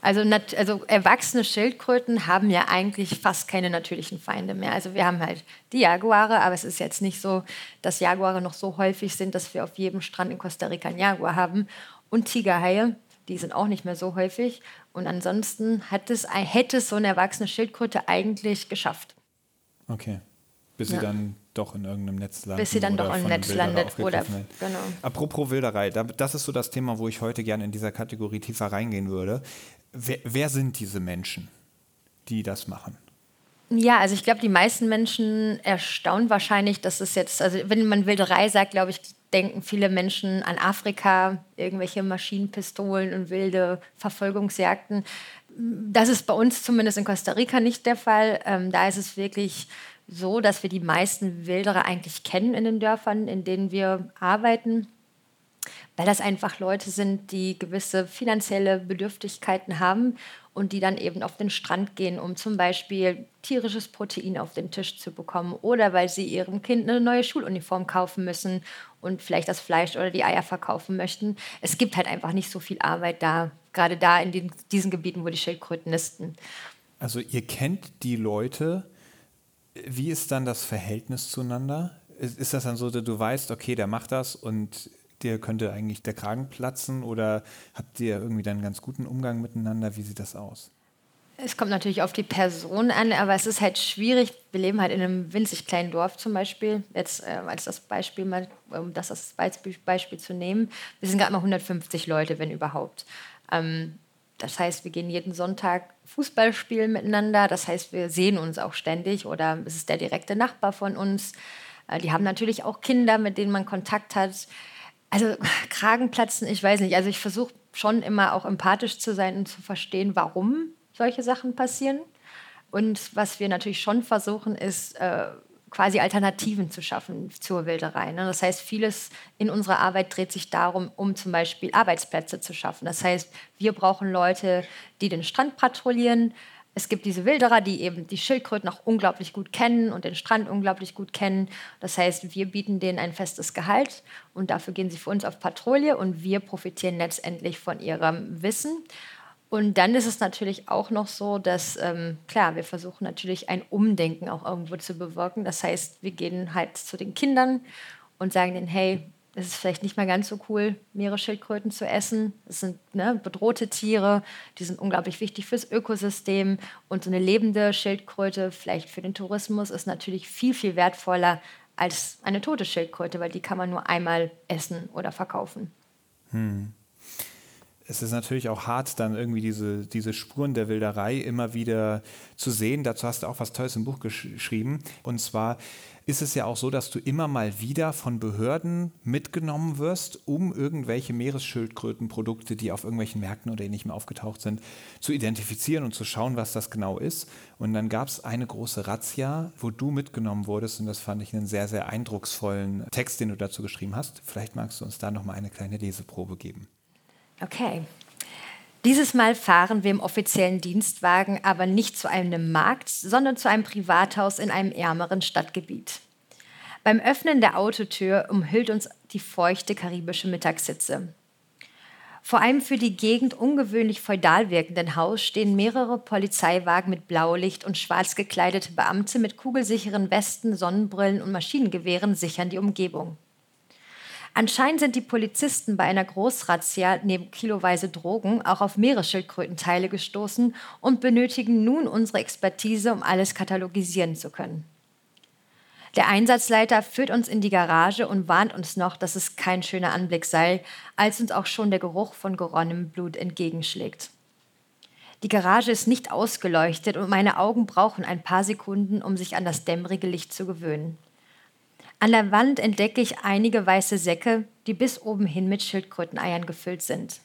Also, also, erwachsene Schildkröten haben ja eigentlich fast keine natürlichen Feinde mehr. Also wir haben halt die Jaguare, aber es ist jetzt nicht so, dass Jaguare noch so häufig sind, dass wir auf jedem Strand in Costa Rica einen Jaguar haben. Und Tigerhaie, die sind auch nicht mehr so häufig. Und ansonsten hat es, hätte es so eine erwachsene Schildkröte eigentlich geschafft. Okay. Bis ja. sie dann doch in irgendeinem Netz landet. Bis sie dann doch im Netz landet. Oder, genau. Apropos Wilderei, das ist so das Thema, wo ich heute gerne in dieser Kategorie tiefer reingehen würde. Wer, wer sind diese Menschen, die das machen? Ja, also ich glaube, die meisten Menschen erstaunen wahrscheinlich, dass es jetzt, also wenn man Wilderei sagt, glaube ich, denken viele Menschen an Afrika, irgendwelche Maschinenpistolen und wilde Verfolgungsjagden. Das ist bei uns zumindest in Costa Rica nicht der Fall. Ähm, da ist es wirklich so, dass wir die meisten Wilderer eigentlich kennen in den Dörfern, in denen wir arbeiten, weil das einfach Leute sind, die gewisse finanzielle Bedürftigkeiten haben und die dann eben auf den Strand gehen, um zum Beispiel tierisches Protein auf den Tisch zu bekommen oder weil sie ihrem Kind eine neue Schuluniform kaufen müssen und vielleicht das Fleisch oder die Eier verkaufen möchten. Es gibt halt einfach nicht so viel Arbeit da, gerade da in den, diesen Gebieten, wo die Schildkröten nisten. Also ihr kennt die Leute. Wie ist dann das Verhältnis zueinander? Ist, das dann so, dass du weißt, okay, der macht das und dir könnte eigentlich der Kragen platzen oder habt ihr irgendwie dann einen ganz guten Umgang miteinander? Wie sieht das aus? Es kommt natürlich auf die Person an, aber es ist halt schwierig. Wir leben halt in einem winzig kleinen Dorf zum Beispiel. Jetzt äh, als das Beispiel mal, um das als Beispiel, Beispiel zu nehmen. Wir sind gerade mal 150 Leute, wenn überhaupt. Ähm, das heißt, wir gehen jeden Sonntag Fußball spielen miteinander. Das heißt, wir sehen uns auch ständig oder es ist der direkte Nachbar von uns. Äh, die haben natürlich auch Kinder, mit denen man Kontakt hat. Also Kragenplatzen, ich weiß nicht. Also ich versuche schon immer auch empathisch zu sein und zu verstehen, warum solche Sachen passieren. Und was wir natürlich schon versuchen, ist äh, quasi Alternativen zu schaffen zur Wilderei. Ne? Das heißt, vieles in unserer Arbeit dreht sich darum, um zum Beispiel Arbeitsplätze zu schaffen. Das heißt, wir brauchen Leute, die den Strand patrouillieren. Es gibt diese Wilderer, die eben die Schildkröten auch unglaublich gut kennen und den Strand unglaublich gut kennen. Das heißt, wir bieten denen ein festes Gehalt und dafür gehen sie für uns auf Patrouille und wir profitieren letztendlich von ihrem Wissen. Und dann ist es natürlich auch noch so, dass, ähm, klar, wir versuchen natürlich ein Umdenken auch irgendwo zu bewirken. Das heißt, wir gehen halt zu den Kindern und sagen denen, hey, es ist vielleicht nicht mehr ganz so cool, Meeresschildkröten zu essen. Das sind ne, bedrohte Tiere, die sind unglaublich wichtig fürs Ökosystem. Und so eine lebende Schildkröte, vielleicht für den Tourismus, ist natürlich viel, viel wertvoller als eine tote Schildkröte, weil die kann man nur einmal essen oder verkaufen. Hm es ist natürlich auch hart, dann irgendwie diese, diese Spuren der Wilderei immer wieder zu sehen. Dazu hast du auch was Tolles im Buch geschrieben. Und zwar ist es ja auch so, dass du immer mal wieder von Behörden mitgenommen wirst, um irgendwelche Meeresschildkrötenprodukte, die auf irgendwelchen Märkten oder nicht mehr aufgetaucht sind, zu identifizieren und zu schauen, was das genau ist. Und dann gab es eine große Razzia, wo du mitgenommen wurdest und das fand ich einen sehr, sehr eindrucksvollen Text, den du dazu geschrieben hast. Vielleicht magst du uns da nochmal eine kleine Leseprobe geben. Okay. Dieses Mal fahren wir im offiziellen Dienstwagen aber nicht zu einem Markt, sondern zu einem Privathaus in einem ärmeren Stadtgebiet. Beim Öffnen der Autotür umhüllt uns die feuchte karibische Mittagssitze. Vor einem für die Gegend ungewöhnlich feudal wirkenden Haus stehen mehrere Polizeiwagen mit Blaulicht und schwarz gekleidete Beamte mit kugelsicheren Westen, Sonnenbrillen und Maschinengewehren sichern die Umgebung. Anscheinend sind die Polizisten bei einer Großrazzia neben kiloweise Drogen auch auf Meeresschildkrötenteile gestoßen und benötigen nun unsere Expertise, um alles katalogisieren zu können. Der Einsatzleiter führt uns in die Garage und warnt uns noch, dass es kein schöner Anblick sei, als uns auch schon der Geruch von geronnenem Blut entgegenschlägt. Die Garage ist nicht ausgeleuchtet und meine Augen brauchen ein paar Sekunden, um sich an das dämmerige Licht zu gewöhnen. An der Wand entdecke ich einige weiße Säcke, die bis oben hin mit Schildkröteneiern gefüllt sind.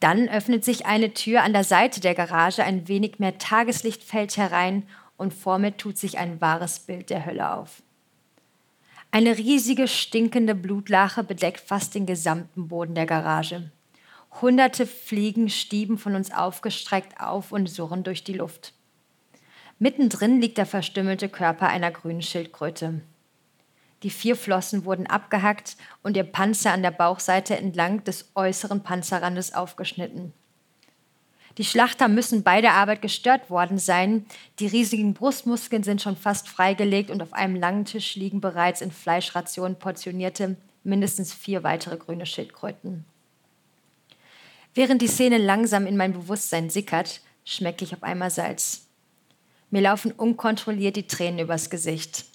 Dann öffnet sich eine Tür an der Seite der Garage, ein wenig mehr Tageslicht fällt herein und vor mir tut sich ein wahres Bild der Hölle auf. Eine riesige, stinkende Blutlache bedeckt fast den gesamten Boden der Garage. Hunderte Fliegen stieben von uns aufgestreckt auf und surren durch die Luft. Mittendrin liegt der verstümmelte Körper einer grünen Schildkröte. Die vier Flossen wurden abgehackt und ihr Panzer an der Bauchseite entlang des äußeren Panzerrandes aufgeschnitten. Die Schlachter müssen bei der Arbeit gestört worden sein. Die riesigen Brustmuskeln sind schon fast freigelegt und auf einem langen Tisch liegen bereits in Fleischrationen portionierte mindestens vier weitere grüne Schildkröten. Während die Szene langsam in mein Bewusstsein sickert, schmecke ich auf einmal Salz. Mir laufen unkontrolliert die Tränen übers Gesicht.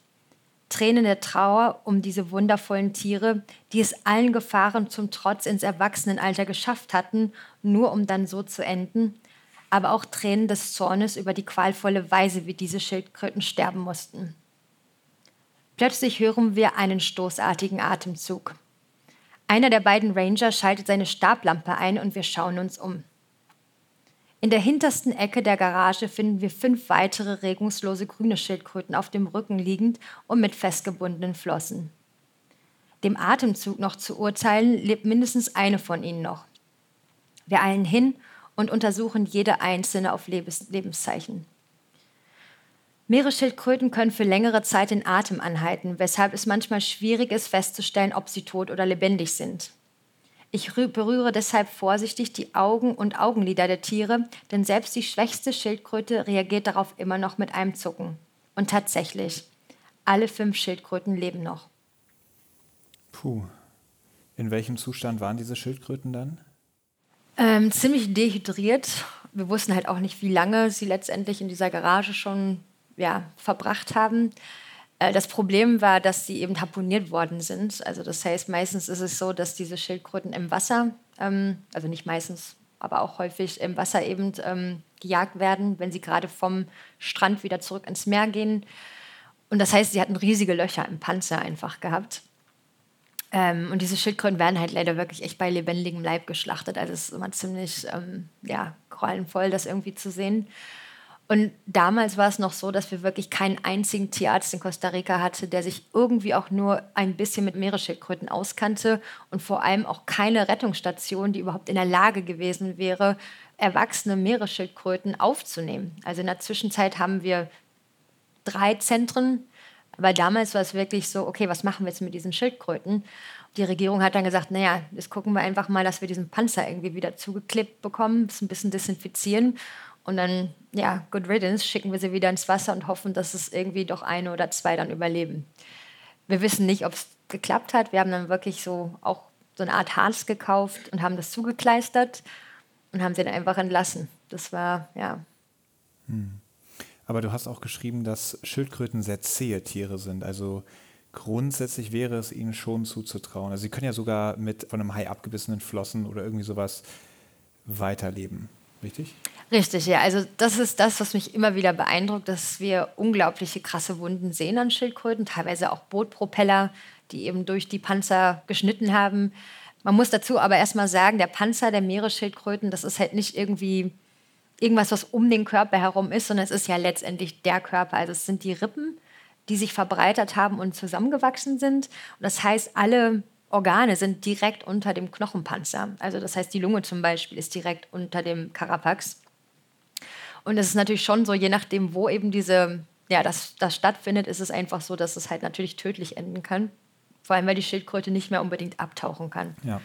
Tränen der Trauer um diese wundervollen Tiere, die es allen Gefahren zum Trotz ins Erwachsenenalter geschafft hatten, nur um dann so zu enden, aber auch Tränen des Zornes über die qualvolle Weise, wie diese Schildkröten sterben mussten. Plötzlich hören wir einen stoßartigen Atemzug. Einer der beiden Ranger schaltet seine Stablampe ein und wir schauen uns um. In der hintersten Ecke der Garage finden wir fünf weitere regungslose grüne Schildkröten auf dem Rücken liegend und mit festgebundenen Flossen. Dem Atemzug noch zu urteilen, lebt mindestens eine von ihnen noch. Wir eilen hin und untersuchen jede einzelne auf Lebens Lebenszeichen. Meeresschildkröten können für längere Zeit den Atem anhalten, weshalb es manchmal schwierig ist festzustellen, ob sie tot oder lebendig sind. Ich berühre deshalb vorsichtig die Augen und Augenlider der Tiere, denn selbst die schwächste Schildkröte reagiert darauf immer noch mit einem Zucken. Und tatsächlich, alle fünf Schildkröten leben noch. Puh. In welchem Zustand waren diese Schildkröten dann? Ähm, ziemlich dehydriert. Wir wussten halt auch nicht, wie lange sie letztendlich in dieser Garage schon ja, verbracht haben. Äh, das Problem war, dass sie eben harponiert worden sind. Also das heißt, meistens ist es so, dass diese Schildkröten im Wasser, ähm, also nicht meistens, aber auch häufig im Wasser eben ähm, gejagt werden, wenn sie gerade vom Strand wieder zurück ins Meer gehen. Und das heißt, sie hatten riesige Löcher im Panzer einfach gehabt. Ähm, und diese Schildkröten werden halt leider wirklich echt bei lebendigem Leib geschlachtet. Also es ist immer ziemlich ähm, ja, grauenvoll, das irgendwie zu sehen. Und damals war es noch so, dass wir wirklich keinen einzigen Tierarzt in Costa Rica hatten, der sich irgendwie auch nur ein bisschen mit Meeresschildkröten auskannte und vor allem auch keine Rettungsstation, die überhaupt in der Lage gewesen wäre, erwachsene Meeresschildkröten aufzunehmen. Also in der Zwischenzeit haben wir drei Zentren, aber damals war es wirklich so, okay, was machen wir jetzt mit diesen Schildkröten? Die Regierung hat dann gesagt, naja, jetzt gucken wir einfach mal, dass wir diesen Panzer irgendwie wieder zugeklebt bekommen, das ein bisschen desinfizieren und dann, ja, good riddance, schicken wir sie wieder ins Wasser und hoffen, dass es irgendwie doch eine oder zwei dann überleben. Wir wissen nicht, ob es geklappt hat. Wir haben dann wirklich so auch so eine Art Harz gekauft und haben das zugekleistert und haben sie dann einfach entlassen. Das war, ja. Hm. Aber du hast auch geschrieben, dass Schildkröten sehr zähe Tiere sind. Also grundsätzlich wäre es ihnen schon zuzutrauen. Also sie können ja sogar mit von einem Hai abgebissenen Flossen oder irgendwie sowas weiterleben. Richtig? Richtig, ja. Also das ist das, was mich immer wieder beeindruckt, dass wir unglaubliche krasse Wunden sehen an Schildkröten, teilweise auch Bootpropeller, die eben durch die Panzer geschnitten haben. Man muss dazu aber erstmal sagen, der Panzer der Meeresschildkröten, das ist halt nicht irgendwie irgendwas, was um den Körper herum ist, sondern es ist ja letztendlich der Körper. Also es sind die Rippen, die sich verbreitert haben und zusammengewachsen sind. Und das heißt, alle Organe sind direkt unter dem Knochenpanzer. Also das heißt, die Lunge zum Beispiel ist direkt unter dem Carapax. Und es ist natürlich schon so, je nachdem, wo eben diese, ja, das, das stattfindet, ist es einfach so, dass es halt natürlich tödlich enden kann. Vor allem, weil die Schildkröte nicht mehr unbedingt abtauchen kann. Ja.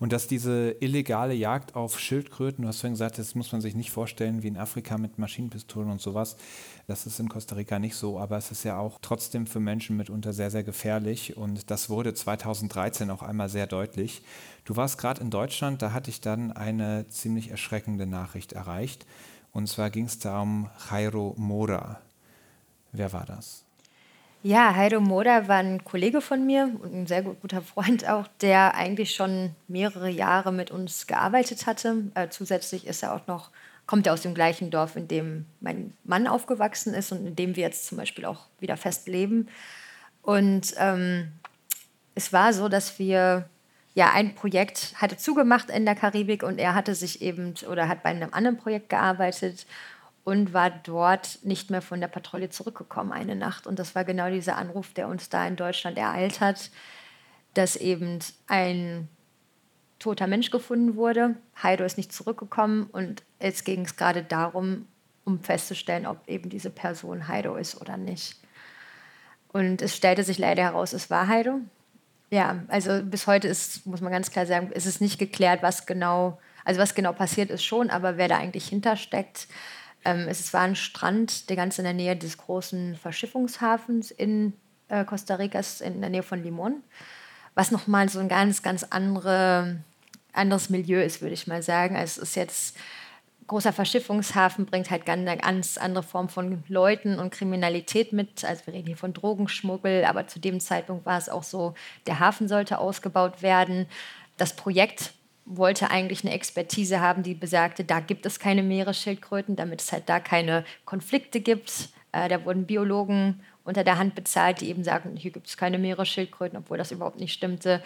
Und dass diese illegale Jagd auf Schildkröten, du hast vorhin gesagt, das muss man sich nicht vorstellen wie in Afrika mit Maschinenpistolen und sowas. Das ist in Costa Rica nicht so, aber es ist ja auch trotzdem für Menschen mitunter sehr, sehr gefährlich. Und das wurde 2013 auch einmal sehr deutlich. Du warst gerade in Deutschland, da hatte ich dann eine ziemlich erschreckende Nachricht erreicht. Und zwar ging es da um Jairo Mora. Wer war das? Ja, Heido Moda war ein Kollege von mir und ein sehr guter Freund auch, der eigentlich schon mehrere Jahre mit uns gearbeitet hatte. Äh, zusätzlich ist er auch noch, kommt er aus dem gleichen Dorf, in dem mein Mann aufgewachsen ist und in dem wir jetzt zum Beispiel auch wieder fest leben. Und ähm, es war so, dass wir ja ein Projekt hatte zugemacht in der Karibik und er hatte sich eben oder hat bei einem anderen Projekt gearbeitet und war dort nicht mehr von der Patrouille zurückgekommen eine Nacht. Und das war genau dieser Anruf, der uns da in Deutschland ereilt hat, dass eben ein toter Mensch gefunden wurde. Heido ist nicht zurückgekommen und jetzt ging es gerade darum, um festzustellen, ob eben diese Person Heido ist oder nicht. Und es stellte sich leider heraus, es war Heido. Ja, also bis heute ist, muss man ganz klar sagen, ist es nicht geklärt, was genau, also was genau passiert ist schon, aber wer da eigentlich hintersteckt, ähm, es war ein Strand, der ganz in der Nähe des großen Verschiffungshafens in äh, Costa Rica, in der Nähe von Limon, was nochmal so ein ganz, ganz andere, anderes Milieu ist, würde ich mal sagen. Also es ist jetzt großer Verschiffungshafen bringt halt ganz, ganz andere Form von Leuten und Kriminalität mit. Also wir reden hier von Drogenschmuggel, aber zu dem Zeitpunkt war es auch so, der Hafen sollte ausgebaut werden. Das Projekt wollte eigentlich eine Expertise haben, die besagte, da gibt es keine Meeresschildkröten, damit es halt da keine Konflikte gibt. Äh, da wurden Biologen unter der Hand bezahlt, die eben sagen, hier gibt es keine Meeresschildkröten, obwohl das überhaupt nicht stimmte.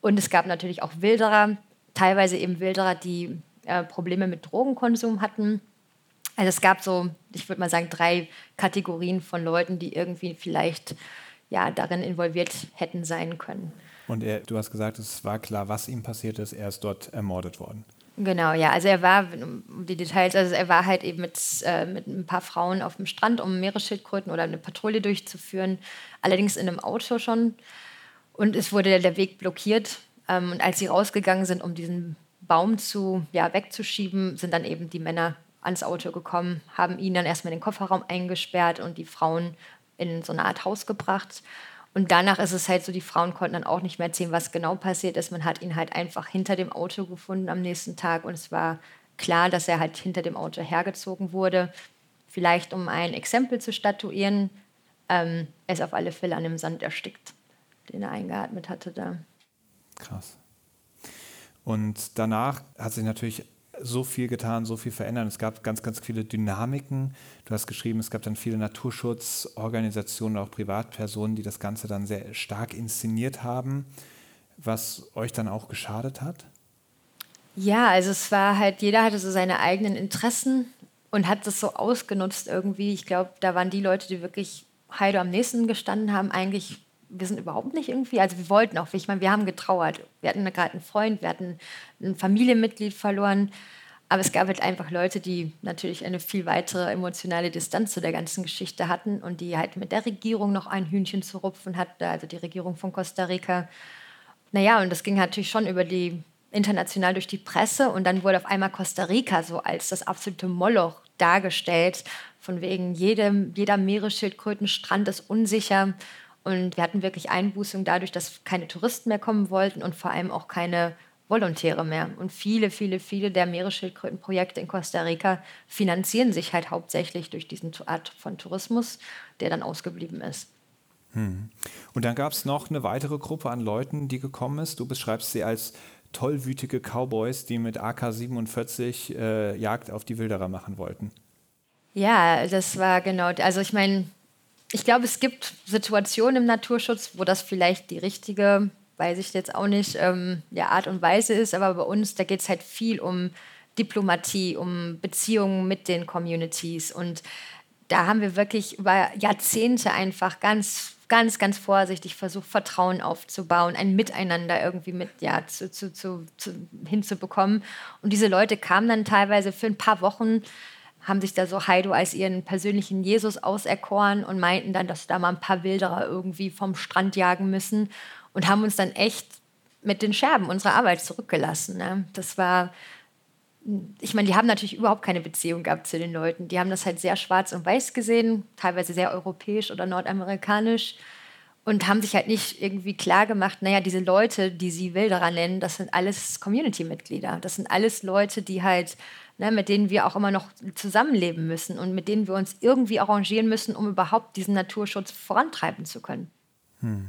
Und es gab natürlich auch Wilderer, teilweise eben Wilderer, die äh, Probleme mit Drogenkonsum hatten. Also es gab so, ich würde mal sagen, drei Kategorien von Leuten, die irgendwie vielleicht ja, darin involviert hätten sein können. Und er, du hast gesagt, es war klar, was ihm passiert ist. Er ist dort ermordet worden. Genau, ja. Also er war, um die Details, also er war halt eben mit, äh, mit ein paar Frauen auf dem Strand, um Meeresschildkröten oder eine Patrouille durchzuführen. Allerdings in einem Auto schon. Und es wurde der Weg blockiert. Ähm, und als sie rausgegangen sind, um diesen Baum zu, ja, wegzuschieben, sind dann eben die Männer ans Auto gekommen, haben ihn dann erstmal in den Kofferraum eingesperrt und die Frauen in so eine Art Haus gebracht. Und danach ist es halt so, die Frauen konnten dann auch nicht mehr erzählen, was genau passiert ist. Man hat ihn halt einfach hinter dem Auto gefunden am nächsten Tag und es war klar, dass er halt hinter dem Auto hergezogen wurde. Vielleicht um ein Exempel zu statuieren. Ähm, er ist auf alle Fälle an dem Sand erstickt, den er eingeatmet hatte da. Krass. Und danach hat sich natürlich so viel getan, so viel verändert. Es gab ganz, ganz viele Dynamiken. Du hast geschrieben, es gab dann viele Naturschutzorganisationen, auch Privatpersonen, die das Ganze dann sehr stark inszeniert haben, was euch dann auch geschadet hat? Ja, also es war halt, jeder hatte so seine eigenen Interessen und hat das so ausgenutzt irgendwie. Ich glaube, da waren die Leute, die wirklich Heide am nächsten gestanden haben, eigentlich wir sind überhaupt nicht irgendwie, also wir wollten auch, ich meine, wir haben getrauert. Wir hatten gerade einen Freund, wir hatten ein Familienmitglied verloren. Aber es gab halt einfach Leute, die natürlich eine viel weitere emotionale Distanz zu der ganzen Geschichte hatten und die halt mit der Regierung noch ein Hühnchen zu rupfen hatten, also die Regierung von Costa Rica. Naja, und das ging natürlich schon über die international durch die Presse und dann wurde auf einmal Costa Rica so als das absolute Moloch dargestellt, von wegen jedem, jeder Meeresschildkrötenstrand ist unsicher und wir hatten wirklich Einbußungen dadurch, dass keine Touristen mehr kommen wollten und vor allem auch keine Volontäre mehr. Und viele, viele, viele der Meeresschildkrötenprojekte in Costa Rica finanzieren sich halt hauptsächlich durch diesen Art von Tourismus, der dann ausgeblieben ist. Hm. Und dann gab es noch eine weitere Gruppe an Leuten, die gekommen ist. Du beschreibst sie als tollwütige Cowboys, die mit AK-47 äh, Jagd auf die Wilderer machen wollten. Ja, das war genau. Also ich meine, ich glaube, es gibt Situationen im Naturschutz, wo das vielleicht die richtige, weiß ich jetzt auch nicht, ähm, ja, Art und Weise ist. Aber bei uns, da geht es halt viel um Diplomatie, um Beziehungen mit den Communities. Und da haben wir wirklich über Jahrzehnte einfach ganz, ganz, ganz vorsichtig versucht, Vertrauen aufzubauen, ein Miteinander irgendwie mit, ja, zu, zu, zu, hinzubekommen. Und diese Leute kamen dann teilweise für ein paar Wochen haben sich da so Haido als ihren persönlichen Jesus auserkoren und meinten dann, dass da mal ein paar Wilderer irgendwie vom Strand jagen müssen und haben uns dann echt mit den Scherben unserer Arbeit zurückgelassen. Ne? Das war, ich meine, die haben natürlich überhaupt keine Beziehung gehabt zu den Leuten. Die haben das halt sehr schwarz und weiß gesehen, teilweise sehr europäisch oder nordamerikanisch und haben sich halt nicht irgendwie klar gemacht, naja, diese Leute, die sie Wilderer nennen, das sind alles Community-Mitglieder. Das sind alles Leute, die halt ne, mit denen wir auch immer noch zusammenleben müssen und mit denen wir uns irgendwie arrangieren müssen, um überhaupt diesen Naturschutz vorantreiben zu können. Hm.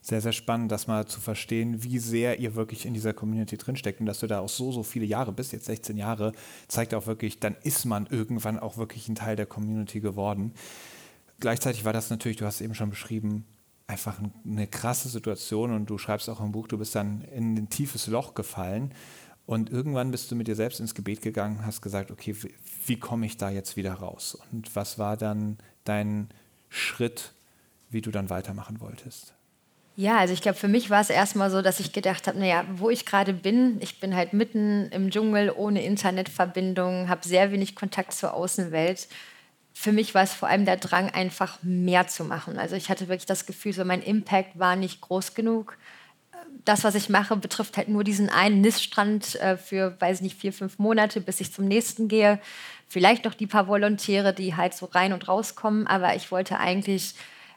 Sehr, sehr spannend, das mal zu verstehen, wie sehr ihr wirklich in dieser Community drinsteckt und dass du da auch so, so viele Jahre bist, jetzt 16 Jahre, zeigt auch wirklich, dann ist man irgendwann auch wirklich ein Teil der Community geworden. Gleichzeitig war das natürlich, du hast eben schon beschrieben, einfach eine krasse Situation und du schreibst auch im Buch, du bist dann in ein tiefes Loch gefallen und irgendwann bist du mit dir selbst ins Gebet gegangen, hast gesagt, okay, wie, wie komme ich da jetzt wieder raus? Und was war dann dein Schritt, wie du dann weitermachen wolltest? Ja, also ich glaube, für mich war es erstmal so, dass ich gedacht habe, naja, wo ich gerade bin, ich bin halt mitten im Dschungel ohne Internetverbindung, habe sehr wenig Kontakt zur Außenwelt. Für mich war es vor allem der Drang, einfach mehr zu machen. Also ich hatte wirklich das Gefühl, so mein Impact war nicht groß genug das, was ich mache, betrifft halt nur diesen einen Niststrand äh, für, weiß nicht, vier, fünf Monate, bis ich zum nächsten gehe. Vielleicht noch die paar Volontäre, die halt so rein und rauskommen. Aber ich wollte eigentlich,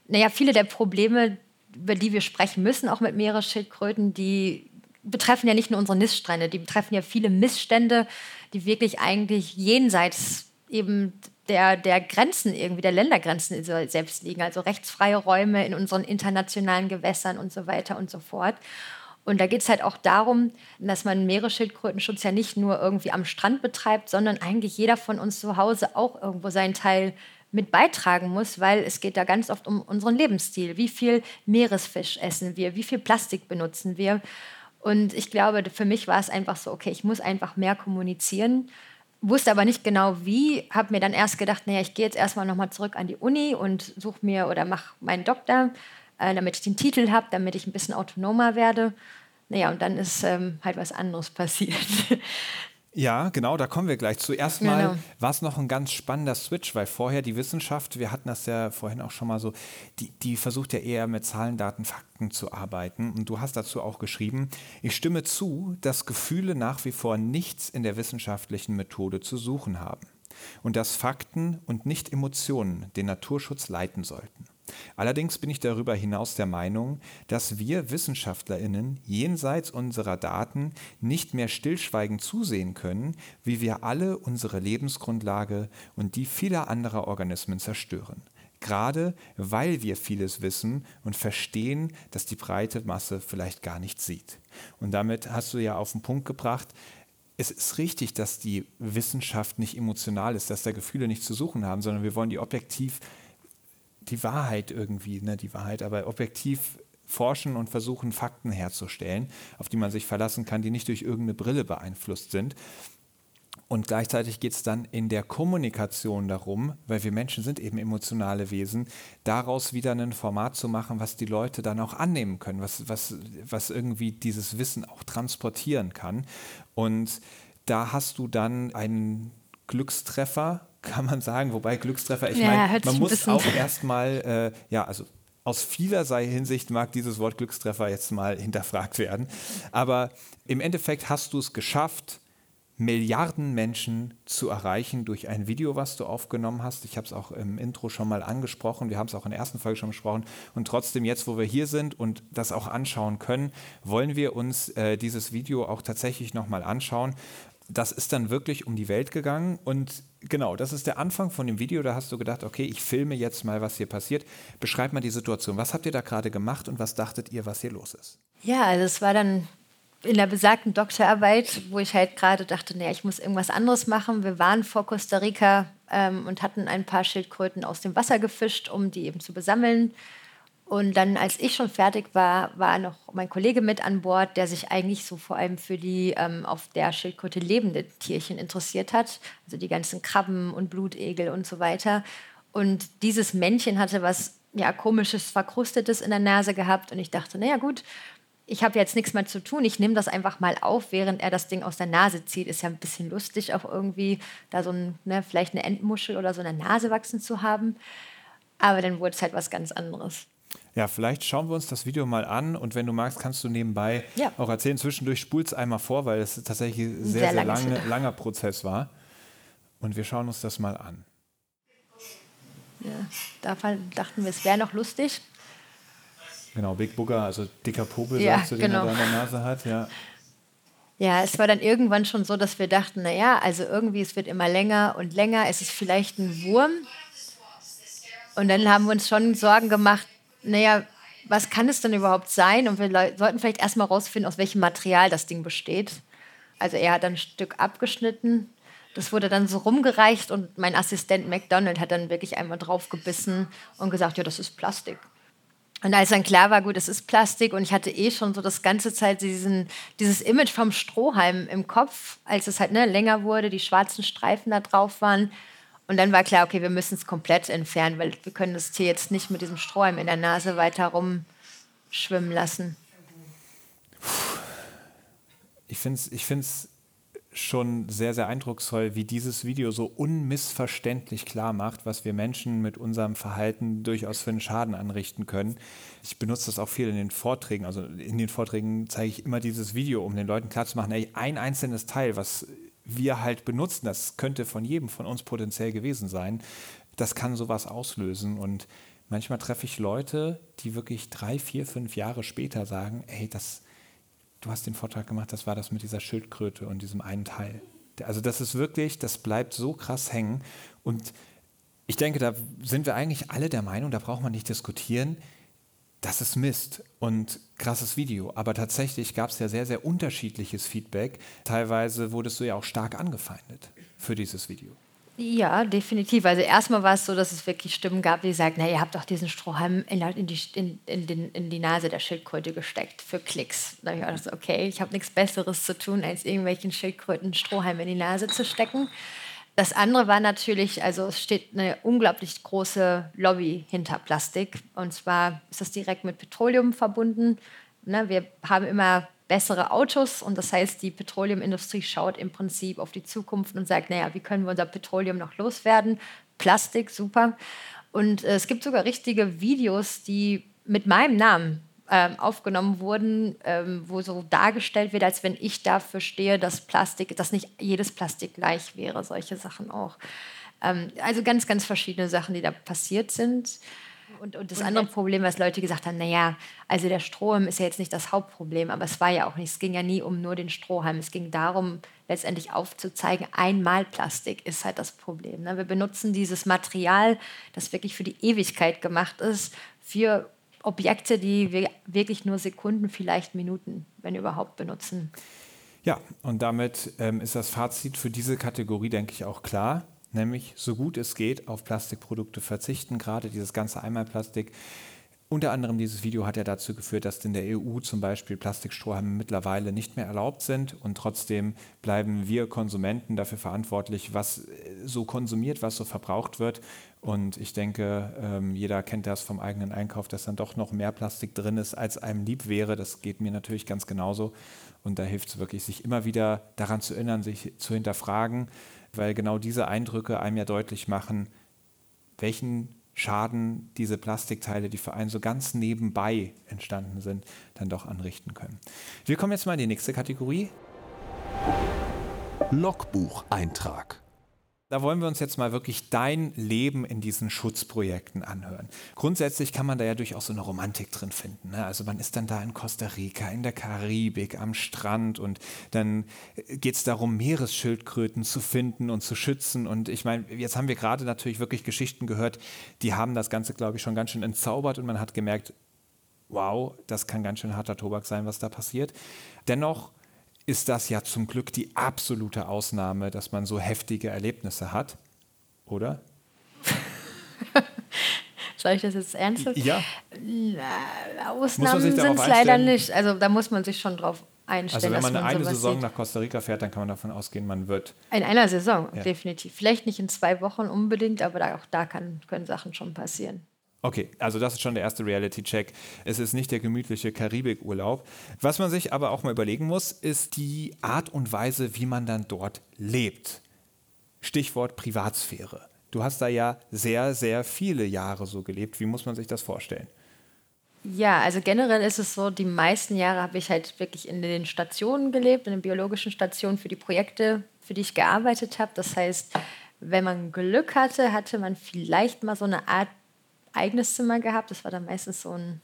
naja, viele der Probleme, über die wir sprechen müssen, auch mit Meeresschildkröten, die betreffen ja nicht nur unsere Niststrände, die betreffen ja viele Missstände, die wirklich eigentlich jenseits eben der, der Grenzen irgendwie, der Ländergrenzen selbst liegen, also rechtsfreie Räume in unseren internationalen Gewässern und so weiter und so fort. Und da geht es halt auch darum, dass man Meeresschildkrötenschutz ja nicht nur irgendwie am Strand betreibt, sondern eigentlich jeder von uns zu Hause auch irgendwo seinen Teil mit beitragen muss, weil es geht da ganz oft um unseren Lebensstil. Wie viel Meeresfisch essen wir? Wie viel Plastik benutzen wir? Und ich glaube, für mich war es einfach so, okay, ich muss einfach mehr kommunizieren wusste aber nicht genau wie, habe mir dann erst gedacht, naja, ich gehe jetzt erstmal nochmal zurück an die Uni und suche mir oder mache meinen Doktor, äh, damit ich den Titel habe, damit ich ein bisschen autonomer werde. Naja, und dann ist ähm, halt was anderes passiert. Ja, genau, da kommen wir gleich zu. Erstmal genau. war es noch ein ganz spannender Switch, weil vorher die Wissenschaft, wir hatten das ja vorhin auch schon mal so, die, die versucht ja eher mit Zahlen, Daten, Fakten zu arbeiten. Und du hast dazu auch geschrieben, ich stimme zu, dass Gefühle nach wie vor nichts in der wissenschaftlichen Methode zu suchen haben und dass Fakten und nicht Emotionen den Naturschutz leiten sollten. Allerdings bin ich darüber hinaus der Meinung, dass wir Wissenschaftlerinnen jenseits unserer Daten nicht mehr stillschweigend zusehen können, wie wir alle unsere Lebensgrundlage und die vieler anderer Organismen zerstören. Gerade weil wir vieles wissen und verstehen, dass die breite Masse vielleicht gar nicht sieht. Und damit hast du ja auf den Punkt gebracht, es ist richtig, dass die Wissenschaft nicht emotional ist, dass da Gefühle nicht zu suchen haben, sondern wir wollen die objektiv die Wahrheit irgendwie, ne, die Wahrheit, aber objektiv forschen und versuchen, Fakten herzustellen, auf die man sich verlassen kann, die nicht durch irgendeine Brille beeinflusst sind. Und gleichzeitig geht es dann in der Kommunikation darum, weil wir Menschen sind eben emotionale Wesen, daraus wieder ein Format zu machen, was die Leute dann auch annehmen können, was, was, was irgendwie dieses Wissen auch transportieren kann. Und da hast du dann einen Glückstreffer kann man sagen. Wobei Glückstreffer, ich ja, meine, man muss auch erstmal, äh, ja, also aus vielerlei Hinsicht mag dieses Wort Glückstreffer jetzt mal hinterfragt werden. Aber im Endeffekt hast du es geschafft, Milliarden Menschen zu erreichen durch ein Video, was du aufgenommen hast. Ich habe es auch im Intro schon mal angesprochen. Wir haben es auch in der ersten Folge schon besprochen. Und trotzdem, jetzt, wo wir hier sind und das auch anschauen können, wollen wir uns äh, dieses Video auch tatsächlich nochmal anschauen das ist dann wirklich um die Welt gegangen und genau, das ist der Anfang von dem Video. Da hast du gedacht, okay, ich filme jetzt mal, was hier passiert. Beschreib mal die Situation. Was habt ihr da gerade gemacht und was dachtet ihr, was hier los ist? Ja, also es war dann in der besagten Doktorarbeit, wo ich halt gerade dachte, naja, ich muss irgendwas anderes machen. Wir waren vor Costa Rica ähm, und hatten ein paar Schildkröten aus dem Wasser gefischt, um die eben zu besammeln. Und dann, als ich schon fertig war, war noch mein Kollege mit an Bord, der sich eigentlich so vor allem für die ähm, auf der Schildkröte lebenden Tierchen interessiert hat. Also die ganzen Krabben und Blutegel und so weiter. Und dieses Männchen hatte was ja, komisches, verkrustetes in der Nase gehabt. Und ich dachte, naja, gut, ich habe jetzt nichts mehr zu tun. Ich nehme das einfach mal auf, während er das Ding aus der Nase zieht. Ist ja ein bisschen lustig, auch irgendwie da so ein, ne, vielleicht eine Endmuschel oder so in der Nase wachsen zu haben. Aber dann wurde es halt was ganz anderes. Ja, vielleicht schauen wir uns das Video mal an und wenn du magst, kannst du nebenbei ja. auch erzählen. Zwischendurch spult es einmal vor, weil es tatsächlich ein sehr, sehr, sehr lange, langer Prozess war. Und wir schauen uns das mal an. Ja, da dachten wir, es wäre noch lustig. Genau, Big Booger, also dicker Popel, ja, sagst du, den genau. er da in der Nase hat. Ja. Ja, es war dann irgendwann schon so, dass wir dachten, naja, also irgendwie, es wird immer länger und länger, es ist vielleicht ein Wurm. Und dann haben wir uns schon Sorgen gemacht, naja, was kann es denn überhaupt sein? Und wir sollten vielleicht erstmal rausfinden, aus welchem Material das Ding besteht. Also er hat ein Stück abgeschnitten. Das wurde dann so rumgereicht und mein Assistent McDonald hat dann wirklich einmal draufgebissen und gesagt, ja, das ist Plastik. Und als dann klar war, gut, es ist Plastik und ich hatte eh schon so das ganze Zeit diesen, dieses Image vom Strohhalm im Kopf, als es halt ne, länger wurde, die schwarzen Streifen da drauf waren, und dann war klar, okay, wir müssen es komplett entfernen, weil wir können das Tier jetzt nicht mit diesem Strohhalm in der Nase weiter rumschwimmen lassen. Ich finde es ich find's schon sehr, sehr eindrucksvoll, wie dieses Video so unmissverständlich klar macht, was wir Menschen mit unserem Verhalten durchaus für einen Schaden anrichten können. Ich benutze das auch viel in den Vorträgen. Also in den Vorträgen zeige ich immer dieses Video, um den Leuten klarzumachen, ey, ein einzelnes Teil, was wir halt benutzen, das könnte von jedem von uns potenziell gewesen sein, das kann sowas auslösen. Und manchmal treffe ich Leute, die wirklich drei, vier, fünf Jahre später sagen, hey, das, du hast den Vortrag gemacht, das war das mit dieser Schildkröte und diesem einen Teil. Also das ist wirklich, das bleibt so krass hängen. Und ich denke, da sind wir eigentlich alle der Meinung, da braucht man nicht diskutieren, das ist Mist und krasses Video. Aber tatsächlich gab es ja sehr, sehr unterschiedliches Feedback. Teilweise wurdest du ja auch stark angefeindet für dieses Video. Ja, definitiv. Also erstmal war es so, dass es wirklich Stimmen gab, die sagten, na, ihr habt doch diesen Strohhalm in, die, in, in die Nase der Schildkröte gesteckt für Klicks. Da habe ich auch gedacht, okay, ich habe nichts Besseres zu tun, als irgendwelchen Schildkröten Strohhalm in die Nase zu stecken. Das andere war natürlich, also es steht eine unglaublich große Lobby hinter Plastik. Und zwar ist das direkt mit Petroleum verbunden. Ne, wir haben immer bessere Autos und das heißt, die Petroleumindustrie schaut im Prinzip auf die Zukunft und sagt, naja, wie können wir unser Petroleum noch loswerden? Plastik, super. Und äh, es gibt sogar richtige Videos, die mit meinem Namen ähm, aufgenommen wurden, ähm, wo so dargestellt wird, als wenn ich dafür stehe, dass Plastik, dass nicht jedes Plastik gleich wäre, solche Sachen auch. Ähm, also ganz, ganz verschiedene Sachen, die da passiert sind. Und, und das und andere Problem, was Leute gesagt haben, naja, also der Strohhalm ist ja jetzt nicht das Hauptproblem, aber es war ja auch nicht, es ging ja nie um nur den Strohhalm, es ging darum, letztendlich aufzuzeigen, einmal Plastik ist halt das Problem. Ne? Wir benutzen dieses Material, das wirklich für die Ewigkeit gemacht ist, für Objekte, die wir wirklich nur Sekunden, vielleicht Minuten, wenn überhaupt, benutzen. Ja, und damit ähm, ist das Fazit für diese Kategorie, denke ich, auch klar nämlich so gut es geht auf Plastikprodukte verzichten, gerade dieses ganze Einmalplastik. Unter anderem dieses Video hat ja dazu geführt, dass in der EU zum Beispiel Plastikstrohhalme mittlerweile nicht mehr erlaubt sind und trotzdem bleiben wir Konsumenten dafür verantwortlich, was äh, so konsumiert, was so verbraucht wird. Und ich denke, ähm, jeder kennt das vom eigenen Einkauf, dass dann doch noch mehr Plastik drin ist, als einem lieb wäre. Das geht mir natürlich ganz genauso. Und da hilft es wirklich, sich immer wieder daran zu erinnern, sich zu hinterfragen, weil genau diese Eindrücke einem ja deutlich machen, welchen Schaden diese Plastikteile, die für einen so ganz nebenbei entstanden sind, dann doch anrichten können. Wir kommen jetzt mal in die nächste Kategorie. Logbucheintrag. Da wollen wir uns jetzt mal wirklich dein Leben in diesen Schutzprojekten anhören. Grundsätzlich kann man da ja durchaus so eine Romantik drin finden. Ne? Also man ist dann da in Costa Rica, in der Karibik, am Strand und dann geht es darum, Meeresschildkröten zu finden und zu schützen. Und ich meine, jetzt haben wir gerade natürlich wirklich Geschichten gehört, die haben das Ganze, glaube ich, schon ganz schön entzaubert und man hat gemerkt, wow, das kann ganz schön harter Tobak sein, was da passiert. Dennoch ist das ja zum Glück die absolute Ausnahme, dass man so heftige Erlebnisse hat, oder? Soll ich das jetzt ernsthaft? Ja. Ausnahmen sind es leider nicht. Also da muss man sich schon drauf einstellen. Also wenn man, man eine Saison sieht. nach Costa Rica fährt, dann kann man davon ausgehen, man wird. In einer Saison, ja. definitiv. Vielleicht nicht in zwei Wochen unbedingt, aber da, auch da kann, können Sachen schon passieren. Okay, also das ist schon der erste Reality-Check. Es ist nicht der gemütliche Karibikurlaub. Was man sich aber auch mal überlegen muss, ist die Art und Weise, wie man dann dort lebt. Stichwort Privatsphäre. Du hast da ja sehr, sehr viele Jahre so gelebt. Wie muss man sich das vorstellen? Ja, also generell ist es so, die meisten Jahre habe ich halt wirklich in den Stationen gelebt, in den biologischen Stationen für die Projekte, für die ich gearbeitet habe. Das heißt, wenn man Glück hatte, hatte man vielleicht mal so eine Art eigenes Zimmer gehabt. Das war dann meistens so ein,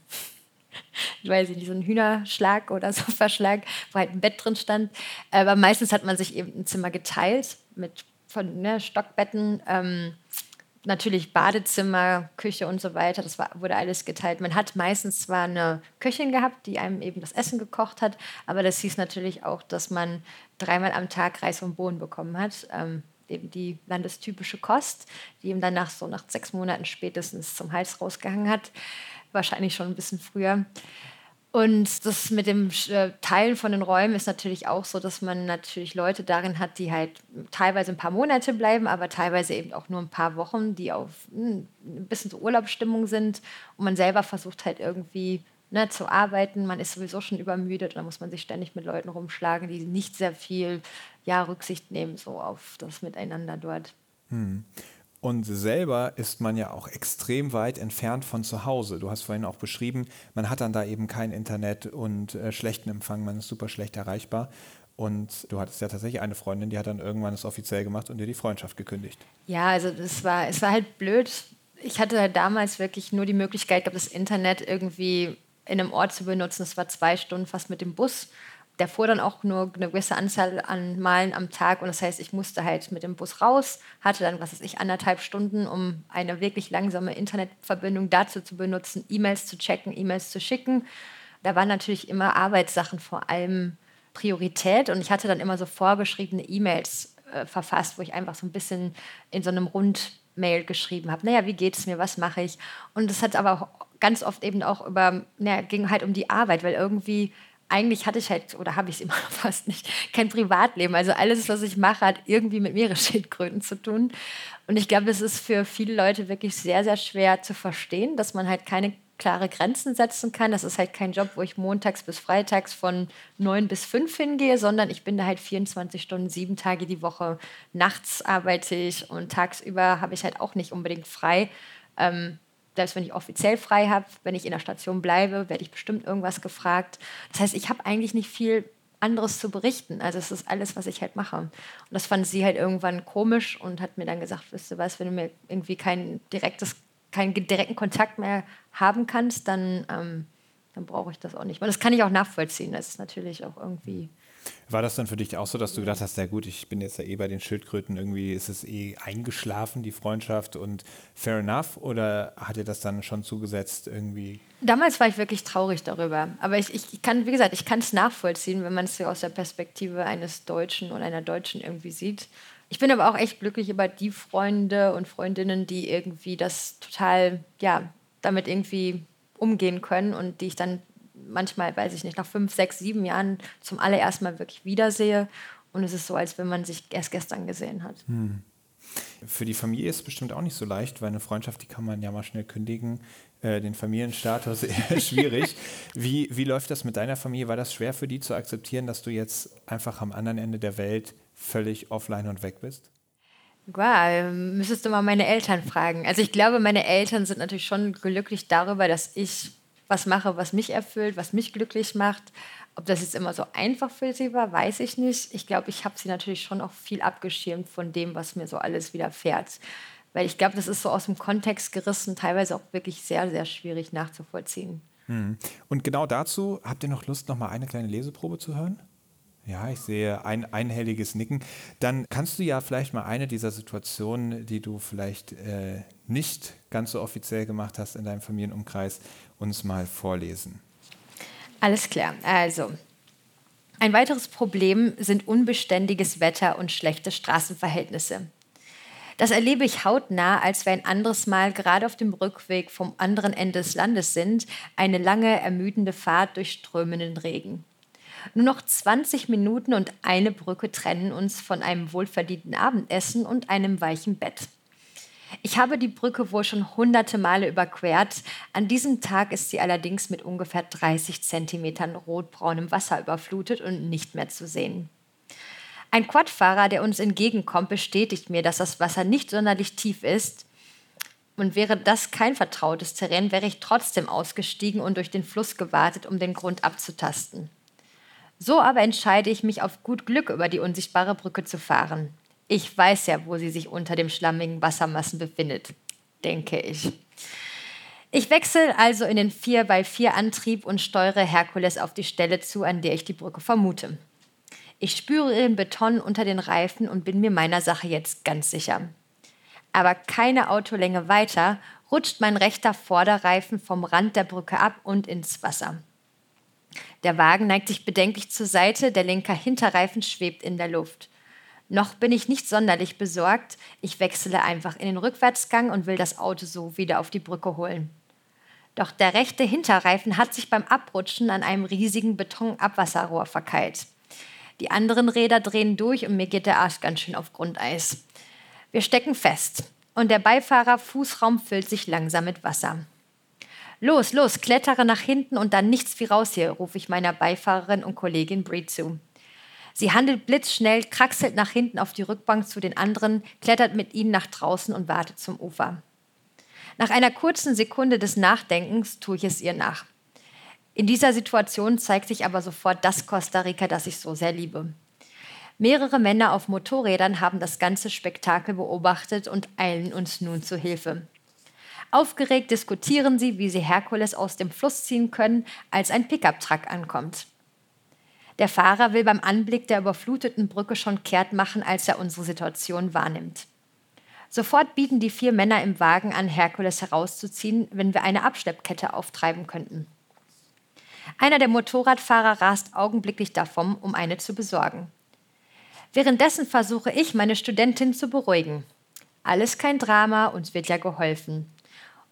ich weiß nicht, so ein Hühnerschlag oder Sofaschlag, wo halt ein Bett drin stand. Aber meistens hat man sich eben ein Zimmer geteilt mit von ne, Stockbetten. Ähm, natürlich Badezimmer, Küche und so weiter. Das war, wurde alles geteilt. Man hat meistens zwar eine Köchin gehabt, die einem eben das Essen gekocht hat, aber das hieß natürlich auch, dass man dreimal am Tag Reis und Bohnen bekommen hat. Ähm, eben die landestypische Kost, die ihm dann nach so nach sechs Monaten spätestens zum Hals rausgehangen hat. Wahrscheinlich schon ein bisschen früher. Und das mit dem äh, Teilen von den Räumen ist natürlich auch so, dass man natürlich Leute darin hat, die halt teilweise ein paar Monate bleiben, aber teilweise eben auch nur ein paar Wochen, die auf hm, ein bisschen so Urlaubsstimmung sind. Und man selber versucht halt irgendwie ne, zu arbeiten. Man ist sowieso schon übermüdet und dann muss man sich ständig mit Leuten rumschlagen, die nicht sehr viel ja, Rücksicht nehmen so auf das Miteinander dort. Hm. Und selber ist man ja auch extrem weit entfernt von zu Hause. Du hast vorhin auch beschrieben, man hat dann da eben kein Internet und äh, schlechten Empfang, man ist super schlecht erreichbar. Und du hattest ja tatsächlich eine Freundin, die hat dann irgendwann es offiziell gemacht und dir die Freundschaft gekündigt. Ja, also das war, es war halt blöd. Ich hatte halt damals wirklich nur die Möglichkeit, glaube das Internet irgendwie in einem Ort zu benutzen. Das war zwei Stunden fast mit dem Bus. Fuhr dann auch nur eine gewisse Anzahl an Meilen am Tag und das heißt, ich musste halt mit dem Bus raus, hatte dann, was weiß ich, anderthalb Stunden, um eine wirklich langsame Internetverbindung dazu zu benutzen, E-Mails zu checken, E-Mails zu schicken. Da waren natürlich immer Arbeitssachen vor allem Priorität und ich hatte dann immer so vorgeschriebene E-Mails äh, verfasst, wo ich einfach so ein bisschen in so einem Rundmail geschrieben habe, naja, wie geht es mir, was mache ich? Und das hat aber auch ganz oft eben auch über, naja, ging halt um die Arbeit, weil irgendwie eigentlich hatte ich halt, oder habe ich es immer noch fast nicht, kein Privatleben. Also alles, was ich mache, hat irgendwie mit Meeresschildkröten zu tun. Und ich glaube, es ist für viele Leute wirklich sehr, sehr schwer zu verstehen, dass man halt keine klare Grenzen setzen kann. Das ist halt kein Job, wo ich montags bis freitags von neun bis fünf hingehe, sondern ich bin da halt 24 Stunden, sieben Tage die Woche. Nachts arbeite ich und tagsüber habe ich halt auch nicht unbedingt frei. Ähm, selbst wenn ich offiziell frei habe, wenn ich in der Station bleibe, werde ich bestimmt irgendwas gefragt. Das heißt, ich habe eigentlich nicht viel anderes zu berichten. Also es ist alles, was ich halt mache. Und das fand sie halt irgendwann komisch und hat mir dann gesagt, wisst du was, wenn du mir irgendwie kein direktes, keinen direkten Kontakt mehr haben kannst, dann, ähm, dann brauche ich das auch nicht. Und das kann ich auch nachvollziehen. Das ist natürlich auch irgendwie war das dann für dich auch so, dass du gedacht hast, ja gut, ich bin jetzt ja eh bei den Schildkröten, irgendwie ist es eh eingeschlafen, die Freundschaft und fair enough? Oder hat dir das dann schon zugesetzt irgendwie? Damals war ich wirklich traurig darüber. Aber ich, ich kann, wie gesagt, ich kann es nachvollziehen, wenn man es aus der Perspektive eines Deutschen oder einer Deutschen irgendwie sieht. Ich bin aber auch echt glücklich über die Freunde und Freundinnen, die irgendwie das total, ja, damit irgendwie umgehen können und die ich dann manchmal, weiß ich nicht, nach fünf, sechs, sieben Jahren zum allerersten Mal wirklich wiedersehe. Und es ist so, als wenn man sich erst gestern gesehen hat. Hm. Für die Familie ist es bestimmt auch nicht so leicht, weil eine Freundschaft, die kann man ja mal schnell kündigen. Äh, den Familienstatus eher schwierig. Wie, wie läuft das mit deiner Familie? War das schwer für die zu akzeptieren, dass du jetzt einfach am anderen Ende der Welt völlig offline und weg bist? Wow, müsstest du mal meine Eltern fragen. Also ich glaube, meine Eltern sind natürlich schon glücklich darüber, dass ich was mache, was mich erfüllt, was mich glücklich macht. Ob das jetzt immer so einfach für sie war, weiß ich nicht. Ich glaube, ich habe sie natürlich schon auch viel abgeschirmt von dem, was mir so alles widerfährt. Weil ich glaube, das ist so aus dem Kontext gerissen, teilweise auch wirklich sehr, sehr schwierig nachzuvollziehen. Hm. Und genau dazu habt ihr noch Lust, noch mal eine kleine Leseprobe zu hören? Ja, ich sehe ein einhelliges Nicken. Dann kannst du ja vielleicht mal eine dieser Situationen, die du vielleicht äh, nicht ganz so offiziell gemacht hast in deinem Familienumkreis, uns mal vorlesen. Alles klar. Also, ein weiteres Problem sind unbeständiges Wetter und schlechte Straßenverhältnisse. Das erlebe ich hautnah, als wir ein anderes Mal gerade auf dem Rückweg vom anderen Ende des Landes sind, eine lange, ermüdende Fahrt durch strömenden Regen. Nur noch 20 Minuten und eine Brücke trennen uns von einem wohlverdienten Abendessen und einem weichen Bett. Ich habe die Brücke wohl schon hunderte Male überquert. An diesem Tag ist sie allerdings mit ungefähr 30 Zentimetern rotbraunem Wasser überflutet und nicht mehr zu sehen. Ein Quadfahrer, der uns entgegenkommt, bestätigt mir, dass das Wasser nicht sonderlich tief ist. Und wäre das kein vertrautes Terrain, wäre ich trotzdem ausgestiegen und durch den Fluss gewartet, um den Grund abzutasten. So aber entscheide ich mich auf gut Glück über die unsichtbare Brücke zu fahren. Ich weiß ja, wo sie sich unter dem schlammigen Wassermassen befindet, denke ich. Ich wechsle also in den 4x4-Antrieb und steuere Herkules auf die Stelle zu, an der ich die Brücke vermute. Ich spüre den Beton unter den Reifen und bin mir meiner Sache jetzt ganz sicher. Aber keine Autolänge weiter rutscht mein rechter Vorderreifen vom Rand der Brücke ab und ins Wasser. Der Wagen neigt sich bedenklich zur Seite, der linke Hinterreifen schwebt in der Luft. Noch bin ich nicht sonderlich besorgt, ich wechsle einfach in den Rückwärtsgang und will das Auto so wieder auf die Brücke holen. Doch der rechte Hinterreifen hat sich beim Abrutschen an einem riesigen Betonabwasserrohr verkeilt. Die anderen Räder drehen durch und mir geht der Arsch ganz schön auf Grundeis. Wir stecken fest und der Beifahrer Fußraum füllt sich langsam mit Wasser. Los, los, klettere nach hinten und dann nichts wie raus hier, rufe ich meiner Beifahrerin und Kollegin Bree zu. Sie handelt blitzschnell, kraxelt nach hinten auf die Rückbank zu den anderen, klettert mit ihnen nach draußen und wartet zum Ufer. Nach einer kurzen Sekunde des Nachdenkens tue ich es ihr nach. In dieser Situation zeigt sich aber sofort das Costa Rica, das ich so sehr liebe. Mehrere Männer auf Motorrädern haben das ganze Spektakel beobachtet und eilen uns nun zu Hilfe. Aufgeregt diskutieren sie, wie sie Herkules aus dem Fluss ziehen können, als ein Pickup-Truck ankommt. Der Fahrer will beim Anblick der überfluteten Brücke schon kehrt machen, als er unsere Situation wahrnimmt. Sofort bieten die vier Männer im Wagen an, Herkules herauszuziehen, wenn wir eine Abschleppkette auftreiben könnten. Einer der Motorradfahrer rast augenblicklich davon, um eine zu besorgen. Währenddessen versuche ich, meine Studentin zu beruhigen. Alles kein Drama, uns wird ja geholfen.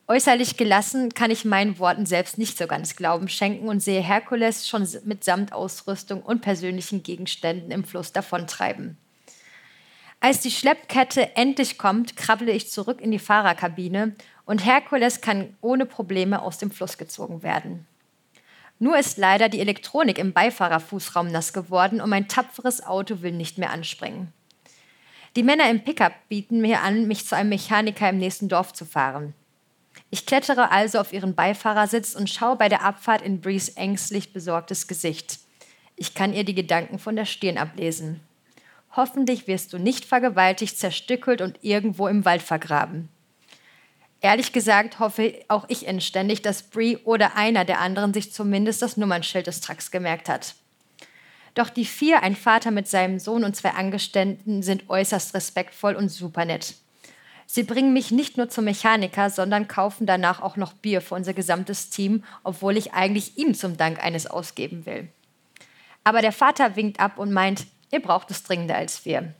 Äußerlich gelassen kann ich meinen Worten selbst nicht so ganz Glauben schenken und sehe Herkules schon mit Samtausrüstung und persönlichen Gegenständen im Fluss davontreiben. Als die Schleppkette endlich kommt, krabbele ich zurück in die Fahrerkabine und Herkules kann ohne Probleme aus dem Fluss gezogen werden. Nur ist leider die Elektronik im Beifahrerfußraum nass geworden und mein tapferes Auto will nicht mehr anspringen. Die Männer im Pickup bieten mir an, mich zu einem Mechaniker im nächsten Dorf zu fahren. Ich klettere also auf ihren Beifahrersitz und schaue bei der Abfahrt in Brees ängstlich besorgtes Gesicht. Ich kann ihr die Gedanken von der Stirn ablesen. Hoffentlich wirst du nicht vergewaltigt, zerstückelt und irgendwo im Wald vergraben. Ehrlich gesagt hoffe auch ich inständig, dass Bree oder einer der anderen sich zumindest das Nummernschild des Trucks gemerkt hat. Doch die vier, ein Vater mit seinem Sohn und zwei Angestellten, sind äußerst respektvoll und super nett. Sie bringen mich nicht nur zum Mechaniker, sondern kaufen danach auch noch Bier für unser gesamtes Team, obwohl ich eigentlich ihm zum Dank eines ausgeben will. Aber der Vater winkt ab und meint, ihr braucht es dringender als wir.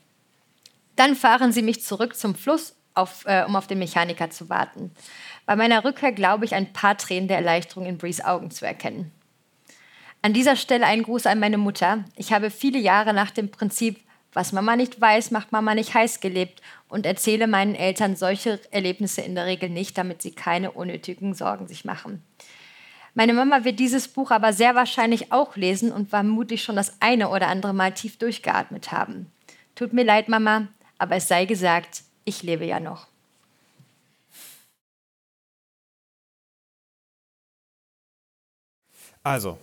Dann fahren sie mich zurück zum Fluss auf, äh, um auf den Mechaniker zu warten. Bei meiner Rückkehr glaube ich, ein paar Tränen der Erleichterung in Brees Augen zu erkennen. An dieser Stelle ein Gruß an meine Mutter. Ich habe viele Jahre nach dem Prinzip, was Mama nicht weiß, macht Mama nicht heiß gelebt und erzähle meinen Eltern solche Erlebnisse in der Regel nicht, damit sie keine unnötigen Sorgen sich machen. Meine Mama wird dieses Buch aber sehr wahrscheinlich auch lesen und vermutlich schon das eine oder andere Mal tief durchgeatmet haben. Tut mir leid, Mama, aber es sei gesagt, ich lebe ja noch. Also,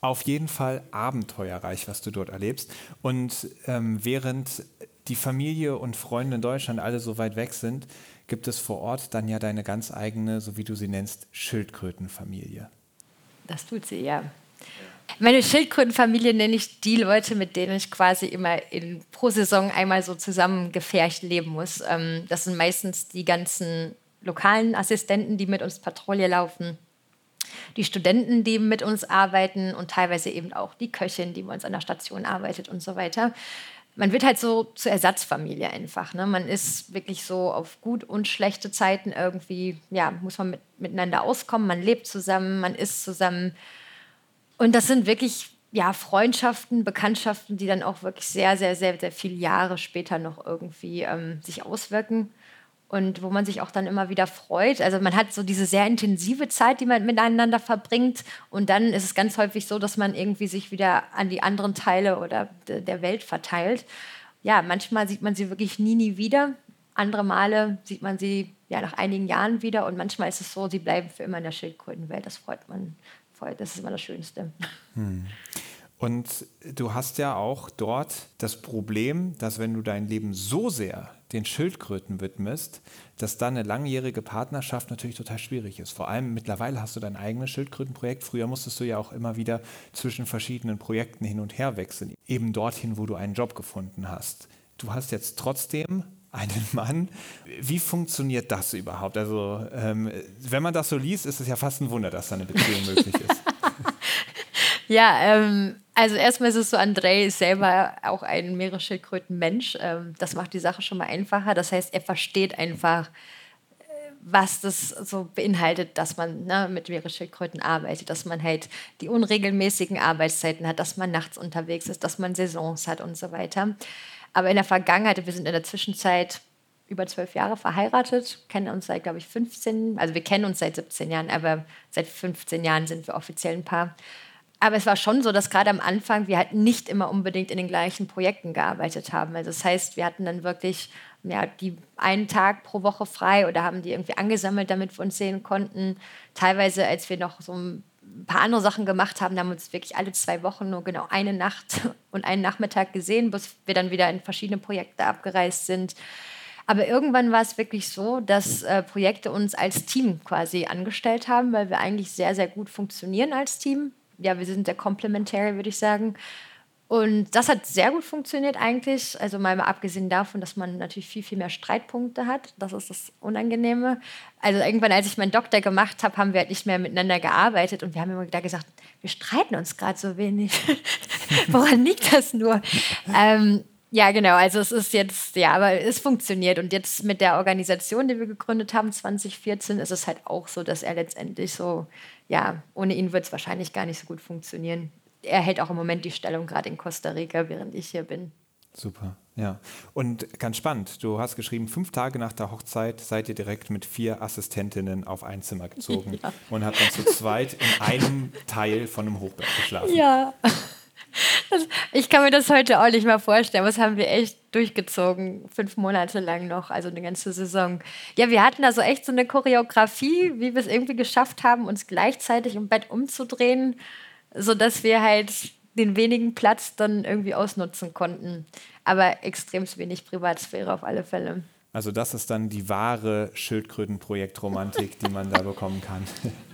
auf jeden Fall abenteuerreich, was du dort erlebst. Und ähm, während die Familie und Freunde in Deutschland alle so weit weg sind, gibt es vor Ort dann ja deine ganz eigene, so wie du sie nennst, Schildkrötenfamilie. Das tut sie, ja. Meine Schildkrötenfamilie nenne ich die Leute, mit denen ich quasi immer in, pro Saison einmal so zusammengefercht leben muss. Ähm, das sind meistens die ganzen lokalen Assistenten, die mit uns Patrouille laufen, die Studenten, die mit uns arbeiten und teilweise eben auch die Köchin, die bei uns an der Station arbeitet und so weiter. Man wird halt so zur Ersatzfamilie einfach. Ne? Man ist wirklich so auf gut und schlechte Zeiten irgendwie, ja, muss man mit, miteinander auskommen. Man lebt zusammen, man isst zusammen und das sind wirklich ja, Freundschaften, Bekanntschaften, die dann auch wirklich sehr, sehr, sehr, sehr viele Jahre später noch irgendwie ähm, sich auswirken und wo man sich auch dann immer wieder freut. Also man hat so diese sehr intensive Zeit, die man miteinander verbringt und dann ist es ganz häufig so, dass man irgendwie sich wieder an die anderen Teile oder de der Welt verteilt. Ja, manchmal sieht man sie wirklich nie, nie wieder. Andere Male sieht man sie ja nach einigen Jahren wieder und manchmal ist es so, sie bleiben für immer in der Schildkrötenwelt. Das freut man voll. Das ist immer das Schönste. Hm. Und du hast ja auch dort das Problem, dass wenn du dein Leben so sehr den Schildkröten widmest, dass dann eine langjährige Partnerschaft natürlich total schwierig ist. Vor allem mittlerweile hast du dein eigenes Schildkrötenprojekt. Früher musstest du ja auch immer wieder zwischen verschiedenen Projekten hin und her wechseln, eben dorthin, wo du einen Job gefunden hast. Du hast jetzt trotzdem einen Mann. Wie funktioniert das überhaupt? Also, ähm, wenn man das so liest, ist es ja fast ein Wunder, dass da eine Beziehung möglich ist. ja, ähm, also erstmal ist es so, André ist selber auch ein Meeresschildkrötenmensch. Ähm, das macht die Sache schon mal einfacher. Das heißt, er versteht einfach, äh, was das so beinhaltet, dass man ne, mit Meeresschildkröten arbeitet, dass man halt die unregelmäßigen Arbeitszeiten hat, dass man nachts unterwegs ist, dass man Saisons hat und so weiter. Aber in der Vergangenheit, wir sind in der Zwischenzeit über zwölf Jahre verheiratet, kennen uns seit, glaube ich, 15, also wir kennen uns seit 17 Jahren, aber seit 15 Jahren sind wir offiziell ein Paar. Aber es war schon so, dass gerade am Anfang wir halt nicht immer unbedingt in den gleichen Projekten gearbeitet haben. Also das heißt, wir hatten dann wirklich ja, die einen Tag pro Woche frei oder haben die irgendwie angesammelt, damit wir uns sehen konnten. Teilweise, als wir noch so ein paar andere Sachen gemacht haben. Haben wir uns wirklich alle zwei Wochen nur genau eine Nacht und einen Nachmittag gesehen, bis wir dann wieder in verschiedene Projekte abgereist sind. Aber irgendwann war es wirklich so, dass äh, Projekte uns als Team quasi angestellt haben, weil wir eigentlich sehr, sehr gut funktionieren als Team. Ja, wir sind sehr komplementär, würde ich sagen. Und das hat sehr gut funktioniert eigentlich. Also mal abgesehen davon, dass man natürlich viel, viel mehr Streitpunkte hat. Das ist das Unangenehme. Also irgendwann, als ich meinen Doktor gemacht habe, haben wir halt nicht mehr miteinander gearbeitet. Und wir haben immer da gesagt, wir streiten uns gerade so wenig. Woran liegt das nur? ähm, ja, genau. Also es ist jetzt, ja, aber es funktioniert. Und jetzt mit der Organisation, die wir gegründet haben, 2014, ist es halt auch so, dass er letztendlich so, ja, ohne ihn wird es wahrscheinlich gar nicht so gut funktionieren er hält auch im Moment die Stellung gerade in Costa Rica, während ich hier bin. Super. Ja, und ganz spannend, du hast geschrieben, fünf Tage nach der Hochzeit seid ihr direkt mit vier Assistentinnen auf ein Zimmer gezogen ja. und habt dann zu zweit in einem Teil von einem Hochbett geschlafen. Ja. Ich kann mir das heute auch nicht mal vorstellen. Was haben wir echt durchgezogen? Fünf Monate lang noch, also eine ganze Saison. Ja, wir hatten also echt so eine Choreografie, wie wir es irgendwie geschafft haben, uns gleichzeitig im Bett umzudrehen, sodass wir halt den wenigen Platz dann irgendwie ausnutzen konnten. Aber extrem wenig Privatsphäre auf alle Fälle. Also das ist dann die wahre Schildkrötenprojektromantik, die man da bekommen kann.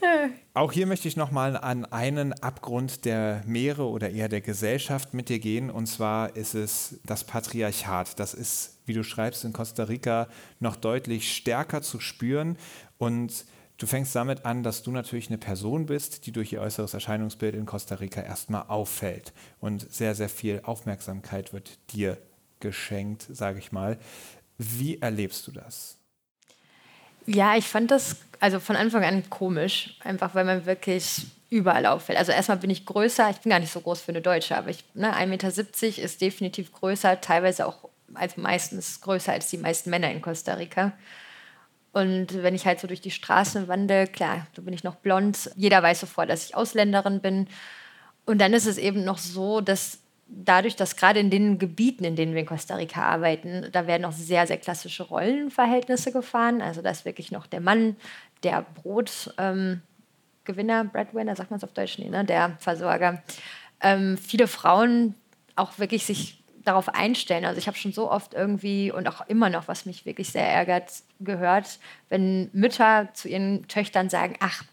Auch hier möchte ich nochmal an einen Abgrund der Meere oder eher der Gesellschaft mit dir gehen. Und zwar ist es das Patriarchat. Das ist, wie du schreibst, in Costa Rica noch deutlich stärker zu spüren. Und du fängst damit an, dass du natürlich eine Person bist, die durch ihr äußeres Erscheinungsbild in Costa Rica erstmal auffällt. Und sehr, sehr viel Aufmerksamkeit wird dir geschenkt, sage ich mal. Wie erlebst du das? Ja, ich fand das also von Anfang an komisch, einfach weil man wirklich überall auffällt. Also erstmal bin ich größer, ich bin gar nicht so groß für eine Deutsche, aber ich, ne, 1,70 Meter ist definitiv größer, teilweise auch als meistens größer als die meisten Männer in Costa Rica. Und wenn ich halt so durch die Straßen wandle, klar, da bin ich noch blond. Jeder weiß sofort, dass ich Ausländerin bin. Und dann ist es eben noch so, dass dadurch, dass gerade in den Gebieten, in denen wir in Costa Rica arbeiten, da werden noch sehr, sehr klassische Rollenverhältnisse gefahren. Also da ist wirklich noch der Mann, der Brotgewinner, ähm, Breadwinner, sagt man es auf Deutsch, nee, ne? der Versorger. Ähm, viele Frauen auch wirklich sich darauf einstellen. Also ich habe schon so oft irgendwie und auch immer noch, was mich wirklich sehr ärgert, gehört, wenn Mütter zu ihren Töchtern sagen, ach,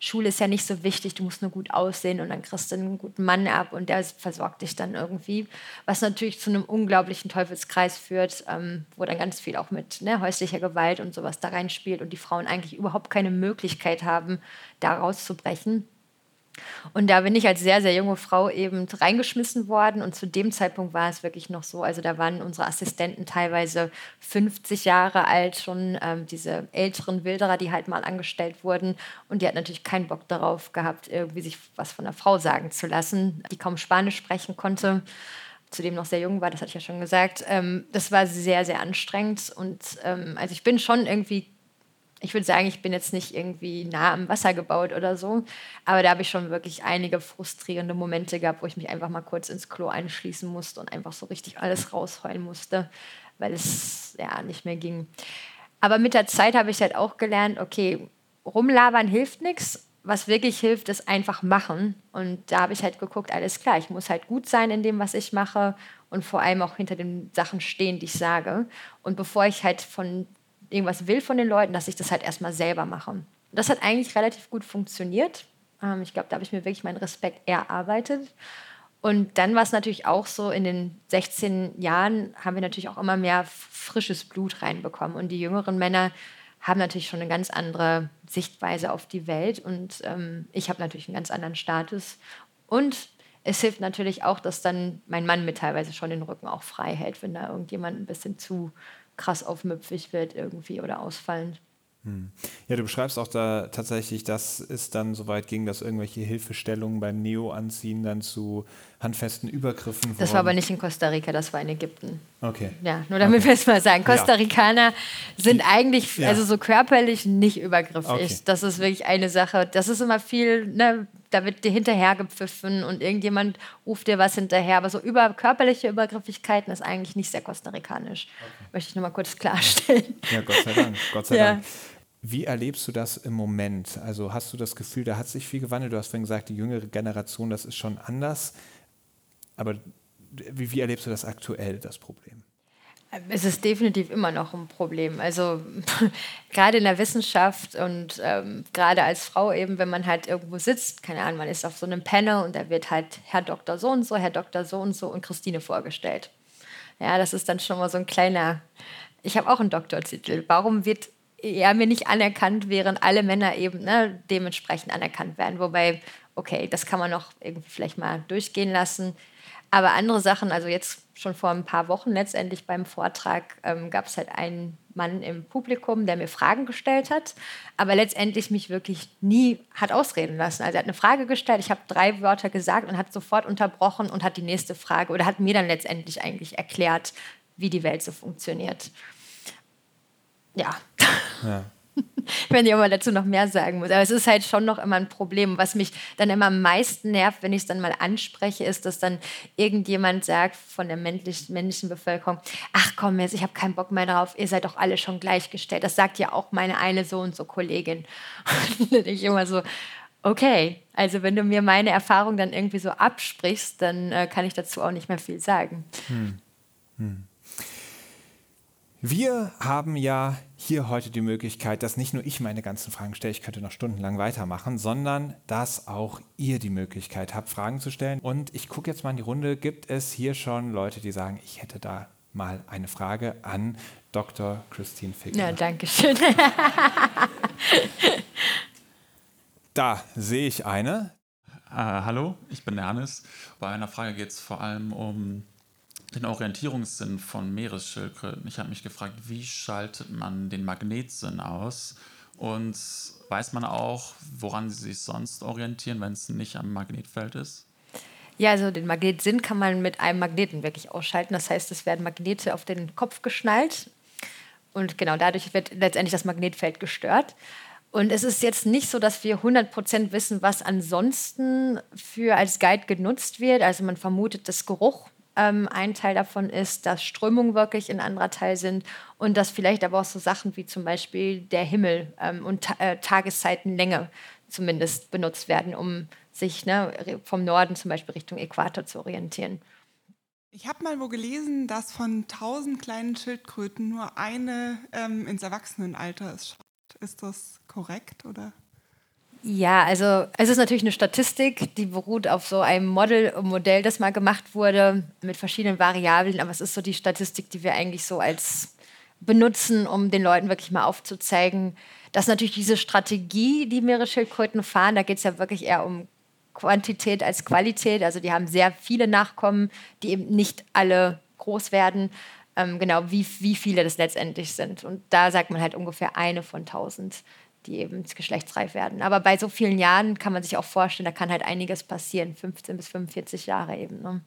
Schule ist ja nicht so wichtig, du musst nur gut aussehen und dann kriegst du einen guten Mann ab und der versorgt dich dann irgendwie. Was natürlich zu einem unglaublichen Teufelskreis führt, ähm, wo dann ganz viel auch mit ne, häuslicher Gewalt und sowas da reinspielt und die Frauen eigentlich überhaupt keine Möglichkeit haben, da rauszubrechen. Und da bin ich als sehr, sehr junge Frau eben reingeschmissen worden. Und zu dem Zeitpunkt war es wirklich noch so. Also da waren unsere Assistenten teilweise 50 Jahre alt, schon ähm, diese älteren Wilderer, die halt mal angestellt wurden. Und die hat natürlich keinen Bock darauf gehabt, irgendwie sich was von einer Frau sagen zu lassen, die kaum Spanisch sprechen konnte zudem noch sehr jung war, das hatte ich ja schon gesagt. Ähm, das war sehr, sehr anstrengend. Und ähm, also ich bin schon irgendwie ich würde sagen, ich bin jetzt nicht irgendwie nah am Wasser gebaut oder so, aber da habe ich schon wirklich einige frustrierende Momente gehabt, wo ich mich einfach mal kurz ins Klo einschließen musste und einfach so richtig alles rausheulen musste, weil es ja nicht mehr ging. Aber mit der Zeit habe ich halt auch gelernt, okay, rumlabern hilft nichts. Was wirklich hilft, ist einfach machen. Und da habe ich halt geguckt, alles klar, ich muss halt gut sein in dem, was ich mache und vor allem auch hinter den Sachen stehen, die ich sage. Und bevor ich halt von irgendwas will von den Leuten, dass ich das halt erstmal selber mache. Das hat eigentlich relativ gut funktioniert. Ähm, ich glaube, da habe ich mir wirklich meinen Respekt erarbeitet. Und dann war es natürlich auch so, in den 16 Jahren haben wir natürlich auch immer mehr frisches Blut reinbekommen. Und die jüngeren Männer haben natürlich schon eine ganz andere Sichtweise auf die Welt. Und ähm, ich habe natürlich einen ganz anderen Status. Und es hilft natürlich auch, dass dann mein Mann mir teilweise schon den Rücken auch frei hält, wenn da irgendjemand ein bisschen zu krass aufmüpfig wird irgendwie oder ausfallend. Hm. Ja, du beschreibst auch da tatsächlich, dass es dann so weit ging, dass irgendwelche Hilfestellungen beim Neo-Anziehen dann zu handfesten Übergriffen. Das war aber nicht in Costa Rica, das war in Ägypten. Okay. Ja, nur damit okay. wir es mal sagen. Costa Ricaner ja. sind Die, eigentlich, ja. also so körperlich nicht übergriffig. Okay. Das ist wirklich eine Sache. Das ist immer viel, ne, da wird dir hinterher gepfiffen und irgendjemand ruft dir was hinterher. Aber so über körperliche Übergriffigkeiten ist eigentlich nicht sehr kostarikanisch. Okay. Möchte ich nur mal kurz klarstellen. Ja, Gott sei Dank. Gott sei ja. Dank. Wie erlebst du das im Moment? Also hast du das Gefühl, da hat sich viel gewandelt? Du hast vorhin gesagt, die jüngere Generation, das ist schon anders. Aber wie, wie erlebst du das aktuell, das Problem? Es ist definitiv immer noch ein Problem. Also gerade in der Wissenschaft und ähm, gerade als Frau eben, wenn man halt irgendwo sitzt, keine Ahnung, man ist auf so einem Panel und da wird halt Herr Doktor so und so, Herr Doktor so und so und Christine vorgestellt. Ja, das ist dann schon mal so ein kleiner. Ich habe auch einen Doktortitel. Warum wird er mir nicht anerkannt, während alle Männer eben ne, dementsprechend anerkannt werden? Wobei, okay, das kann man noch irgendwie vielleicht mal durchgehen lassen Aber andere Sachen, also jetzt schon vor ein paar Wochen letztendlich beim Vortrag, ähm, gab es halt einen Mann im Publikum, der mir Fragen gestellt hat, aber letztendlich mich wirklich nie hat ausreden lassen. Also er hat eine Frage gestellt, ich habe drei Wörter gesagt und hat sofort unterbrochen und hat die nächste Frage oder hat mir dann letztendlich eigentlich erklärt, wie die Welt so funktioniert. Ja. ja. wenn ich aber dazu noch mehr sagen muss. Aber es ist halt schon noch immer ein Problem. Was mich dann immer am meisten nervt, wenn ich es dann mal anspreche, ist, dass dann irgendjemand sagt von der männlichen, Bevölkerung, ach komm jetzt, ich habe keinen Bock mehr drauf, ihr seid doch alle schon gleichgestellt. Das sagt ja auch meine eine so und so Kollegin. Und dann ich immer so, okay, also wenn du mir meine Erfahrung dann irgendwie so absprichst, dann äh, kann ich dazu auch nicht mehr viel sagen. Hm. Hm. Wir haben ja hier heute die Möglichkeit, dass nicht nur ich meine ganzen Fragen stelle, ich könnte noch stundenlang weitermachen, sondern dass auch ihr die Möglichkeit habt, Fragen zu stellen. Und ich gucke jetzt mal in die Runde. Gibt es hier schon Leute, die sagen, ich hätte da mal eine Frage an Dr. Christine Fickner? Ja, danke schön. da sehe ich eine. Äh, hallo, ich bin Ernest. Bei einer Frage geht es vor allem um den Orientierungssinn von Meeresschildkröten. Ich habe mich gefragt, wie schaltet man den Magnetsinn aus? Und weiß man auch, woran sie sich sonst orientieren, wenn es nicht am Magnetfeld ist? Ja, also den Magnetsinn kann man mit einem Magneten wirklich ausschalten. Das heißt, es werden Magnete auf den Kopf geschnallt und genau dadurch wird letztendlich das Magnetfeld gestört. Und es ist jetzt nicht so, dass wir 100% wissen, was ansonsten für als Guide genutzt wird. Also man vermutet, dass Geruch ähm, ein Teil davon ist, dass Strömungen wirklich ein anderer Teil sind und dass vielleicht aber auch so Sachen wie zum Beispiel der Himmel ähm, und Ta äh, Tageszeitenlänge zumindest benutzt werden, um sich ne, vom Norden zum Beispiel Richtung Äquator zu orientieren. Ich habe mal wo gelesen, dass von tausend kleinen Schildkröten nur eine ähm, ins Erwachsenenalter ist. Ist das korrekt oder? Ja, also es ist natürlich eine Statistik, die beruht auf so einem Model, Modell, das mal gemacht wurde mit verschiedenen Variablen, aber es ist so die Statistik, die wir eigentlich so als benutzen, um den Leuten wirklich mal aufzuzeigen, dass natürlich diese Strategie, die Meeresschildkröten fahren, da geht es ja wirklich eher um Quantität als Qualität. Also die haben sehr viele Nachkommen, die eben nicht alle groß werden. Ähm, genau, wie, wie viele das letztendlich sind. Und da sagt man halt ungefähr eine von tausend die eben geschlechtsreif werden. Aber bei so vielen Jahren kann man sich auch vorstellen, da kann halt einiges passieren, 15 bis 45 Jahre eben. Ne?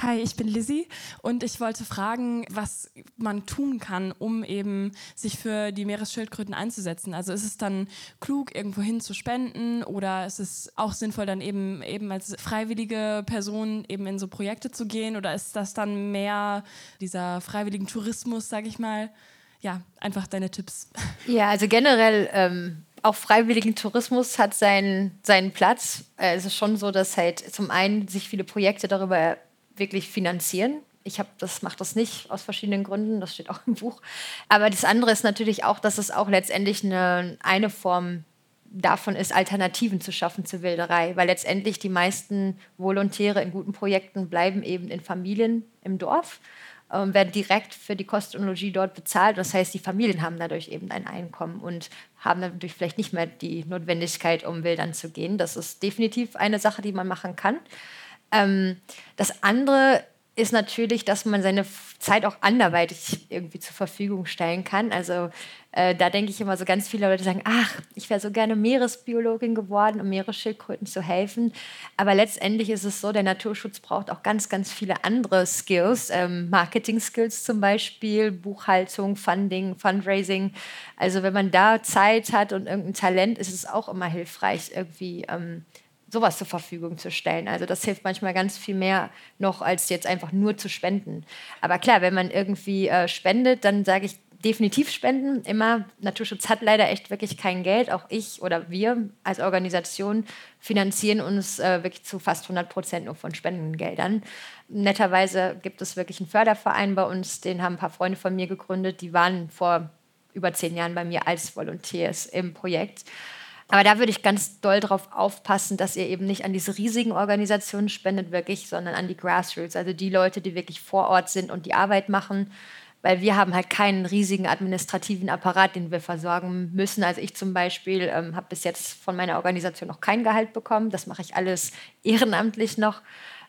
Hi, ich bin Lizzie und ich wollte fragen, was man tun kann, um eben sich für die Meeresschildkröten einzusetzen. Also ist es dann klug, irgendwohin zu spenden oder ist es auch sinnvoll, dann eben, eben als freiwillige Person eben in so Projekte zu gehen oder ist das dann mehr dieser freiwilligen Tourismus, sage ich mal? Ja, einfach deine Tipps. Ja, also generell ähm, auch freiwilligen Tourismus hat seinen, seinen Platz. Äh, es ist schon so, dass halt zum einen sich viele Projekte darüber wirklich finanzieren. Ich habe das mache das nicht aus verschiedenen Gründen, das steht auch im Buch. Aber das andere ist natürlich auch, dass es auch letztendlich eine, eine Form davon ist, Alternativen zu schaffen zur Wilderei, weil letztendlich die meisten Volontäre in guten Projekten bleiben eben in Familien im Dorf ähm, werden direkt für die Kost und Logis dort bezahlt. Das heißt, die Familien haben dadurch eben ein Einkommen und haben dadurch vielleicht nicht mehr die Notwendigkeit, um wildern zu gehen. Das ist definitiv eine Sache, die man machen kann. Ähm, das andere ist natürlich, dass man seine Zeit auch anderweitig irgendwie zur Verfügung stellen kann. Also äh, da denke ich immer so ganz viele Leute sagen, ach, ich wäre so gerne Meeresbiologin geworden, um Meeresschildkröten zu helfen. Aber letztendlich ist es so, der Naturschutz braucht auch ganz, ganz viele andere Skills, ähm, Marketing-Skills zum Beispiel, Buchhaltung, Funding, Fundraising. Also wenn man da Zeit hat und irgendein Talent, ist es auch immer hilfreich, irgendwie ähm, sowas zur Verfügung zu stellen. Also das hilft manchmal ganz viel mehr noch, als jetzt einfach nur zu spenden. Aber klar, wenn man irgendwie äh, spendet, dann sage ich definitiv spenden. Immer, Naturschutz hat leider echt wirklich kein Geld. Auch ich oder wir als Organisation finanzieren uns äh, wirklich zu fast 100 Prozent nur von Spendengeldern. Netterweise gibt es wirklich einen Förderverein bei uns, den haben ein paar Freunde von mir gegründet. Die waren vor über zehn Jahren bei mir als Volunteers im Projekt. Aber da würde ich ganz doll darauf aufpassen, dass ihr eben nicht an diese riesigen Organisationen spendet, wirklich, sondern an die Grassroots, also die Leute, die wirklich vor Ort sind und die Arbeit machen. Weil wir haben halt keinen riesigen administrativen Apparat, den wir versorgen müssen. Also ich zum Beispiel ähm, habe bis jetzt von meiner Organisation noch kein Gehalt bekommen. Das mache ich alles ehrenamtlich noch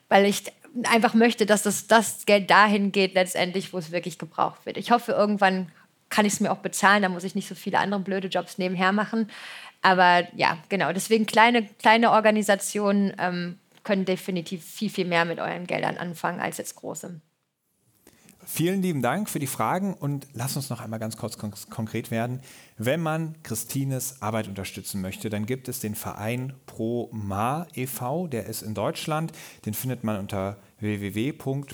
weil ich einfach möchte, dass das, das Geld dahin geht, letztendlich, wo es wirklich gebraucht wird. Ich hoffe, irgendwann kann ich es mir auch bezahlen, da muss ich nicht so viele andere blöde Jobs nebenher machen. Aber ja, genau, deswegen kleine, kleine Organisationen ähm, können definitiv viel, viel mehr mit euren Geldern anfangen als jetzt große. Vielen lieben Dank für die Fragen und lass uns noch einmal ganz kurz kon konkret werden. Wenn man Christines Arbeit unterstützen möchte, dann gibt es den Verein ProMa e.V., der ist in Deutschland. Den findet man unter www.pro-ma.org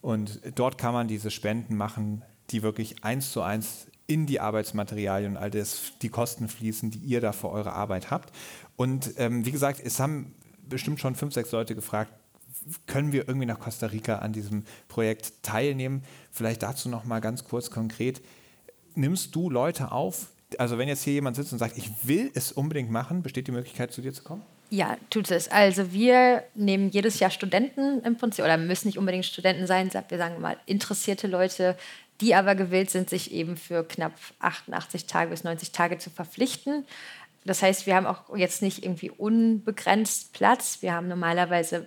und dort kann man diese Spenden machen, die wirklich eins zu eins in die Arbeitsmaterialien und all das, die Kosten fließen, die ihr da für eure Arbeit habt. Und ähm, wie gesagt, es haben bestimmt schon fünf, sechs Leute gefragt, können wir irgendwie nach Costa Rica an diesem Projekt teilnehmen? Vielleicht dazu noch mal ganz kurz konkret. Nimmst du Leute auf? Also wenn jetzt hier jemand sitzt und sagt, ich will es unbedingt machen, besteht die Möglichkeit, zu dir zu kommen? Ja, tut es. Also wir nehmen jedes Jahr Studenten im Prinzip, oder müssen nicht unbedingt Studenten sein, wir sagen mal interessierte Leute, die aber gewillt sind, sich eben für knapp 88 Tage bis 90 Tage zu verpflichten. Das heißt, wir haben auch jetzt nicht irgendwie unbegrenzt Platz. Wir haben normalerweise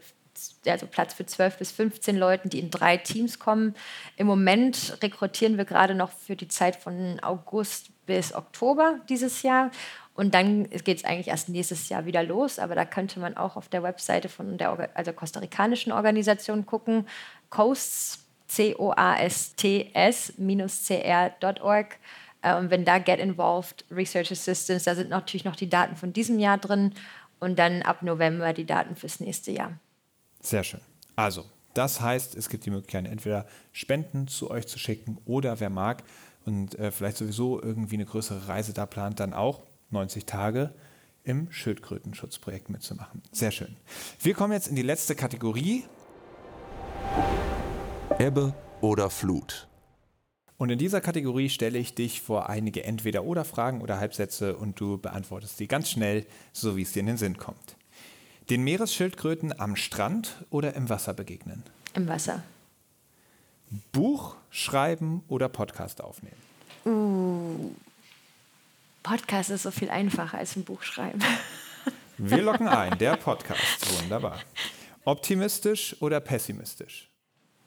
also Platz für 12 bis 15 Leute, die in drei Teams kommen. Im Moment rekrutieren wir gerade noch für die Zeit von August bis Oktober dieses Jahr. Und dann geht es eigentlich erst nächstes Jahr wieder los. Aber da könnte man auch auf der Webseite von der also kostarikanischen Organisation gucken. Coasts, C-O-A-S-T-S-cr.org. Und wenn da Get Involved Research Assistance, da sind natürlich noch die Daten von diesem Jahr drin und dann ab November die Daten fürs nächste Jahr. Sehr schön. Also, das heißt, es gibt die Möglichkeit, entweder Spenden zu euch zu schicken oder wer mag und äh, vielleicht sowieso irgendwie eine größere Reise da plant, dann auch 90 Tage im Schildkrötenschutzprojekt mitzumachen. Sehr schön. Wir kommen jetzt in die letzte Kategorie. Ebbe oder Flut. Und in dieser Kategorie stelle ich dich vor einige Entweder-Oder-Fragen oder Halbsätze und du beantwortest sie ganz schnell, so wie es dir in den Sinn kommt. Den Meeresschildkröten am Strand oder im Wasser begegnen? Im Wasser. Buch schreiben oder Podcast aufnehmen? Uh, Podcast ist so viel einfacher als ein Buch schreiben. Wir locken ein, der Podcast. Wunderbar. Optimistisch oder pessimistisch?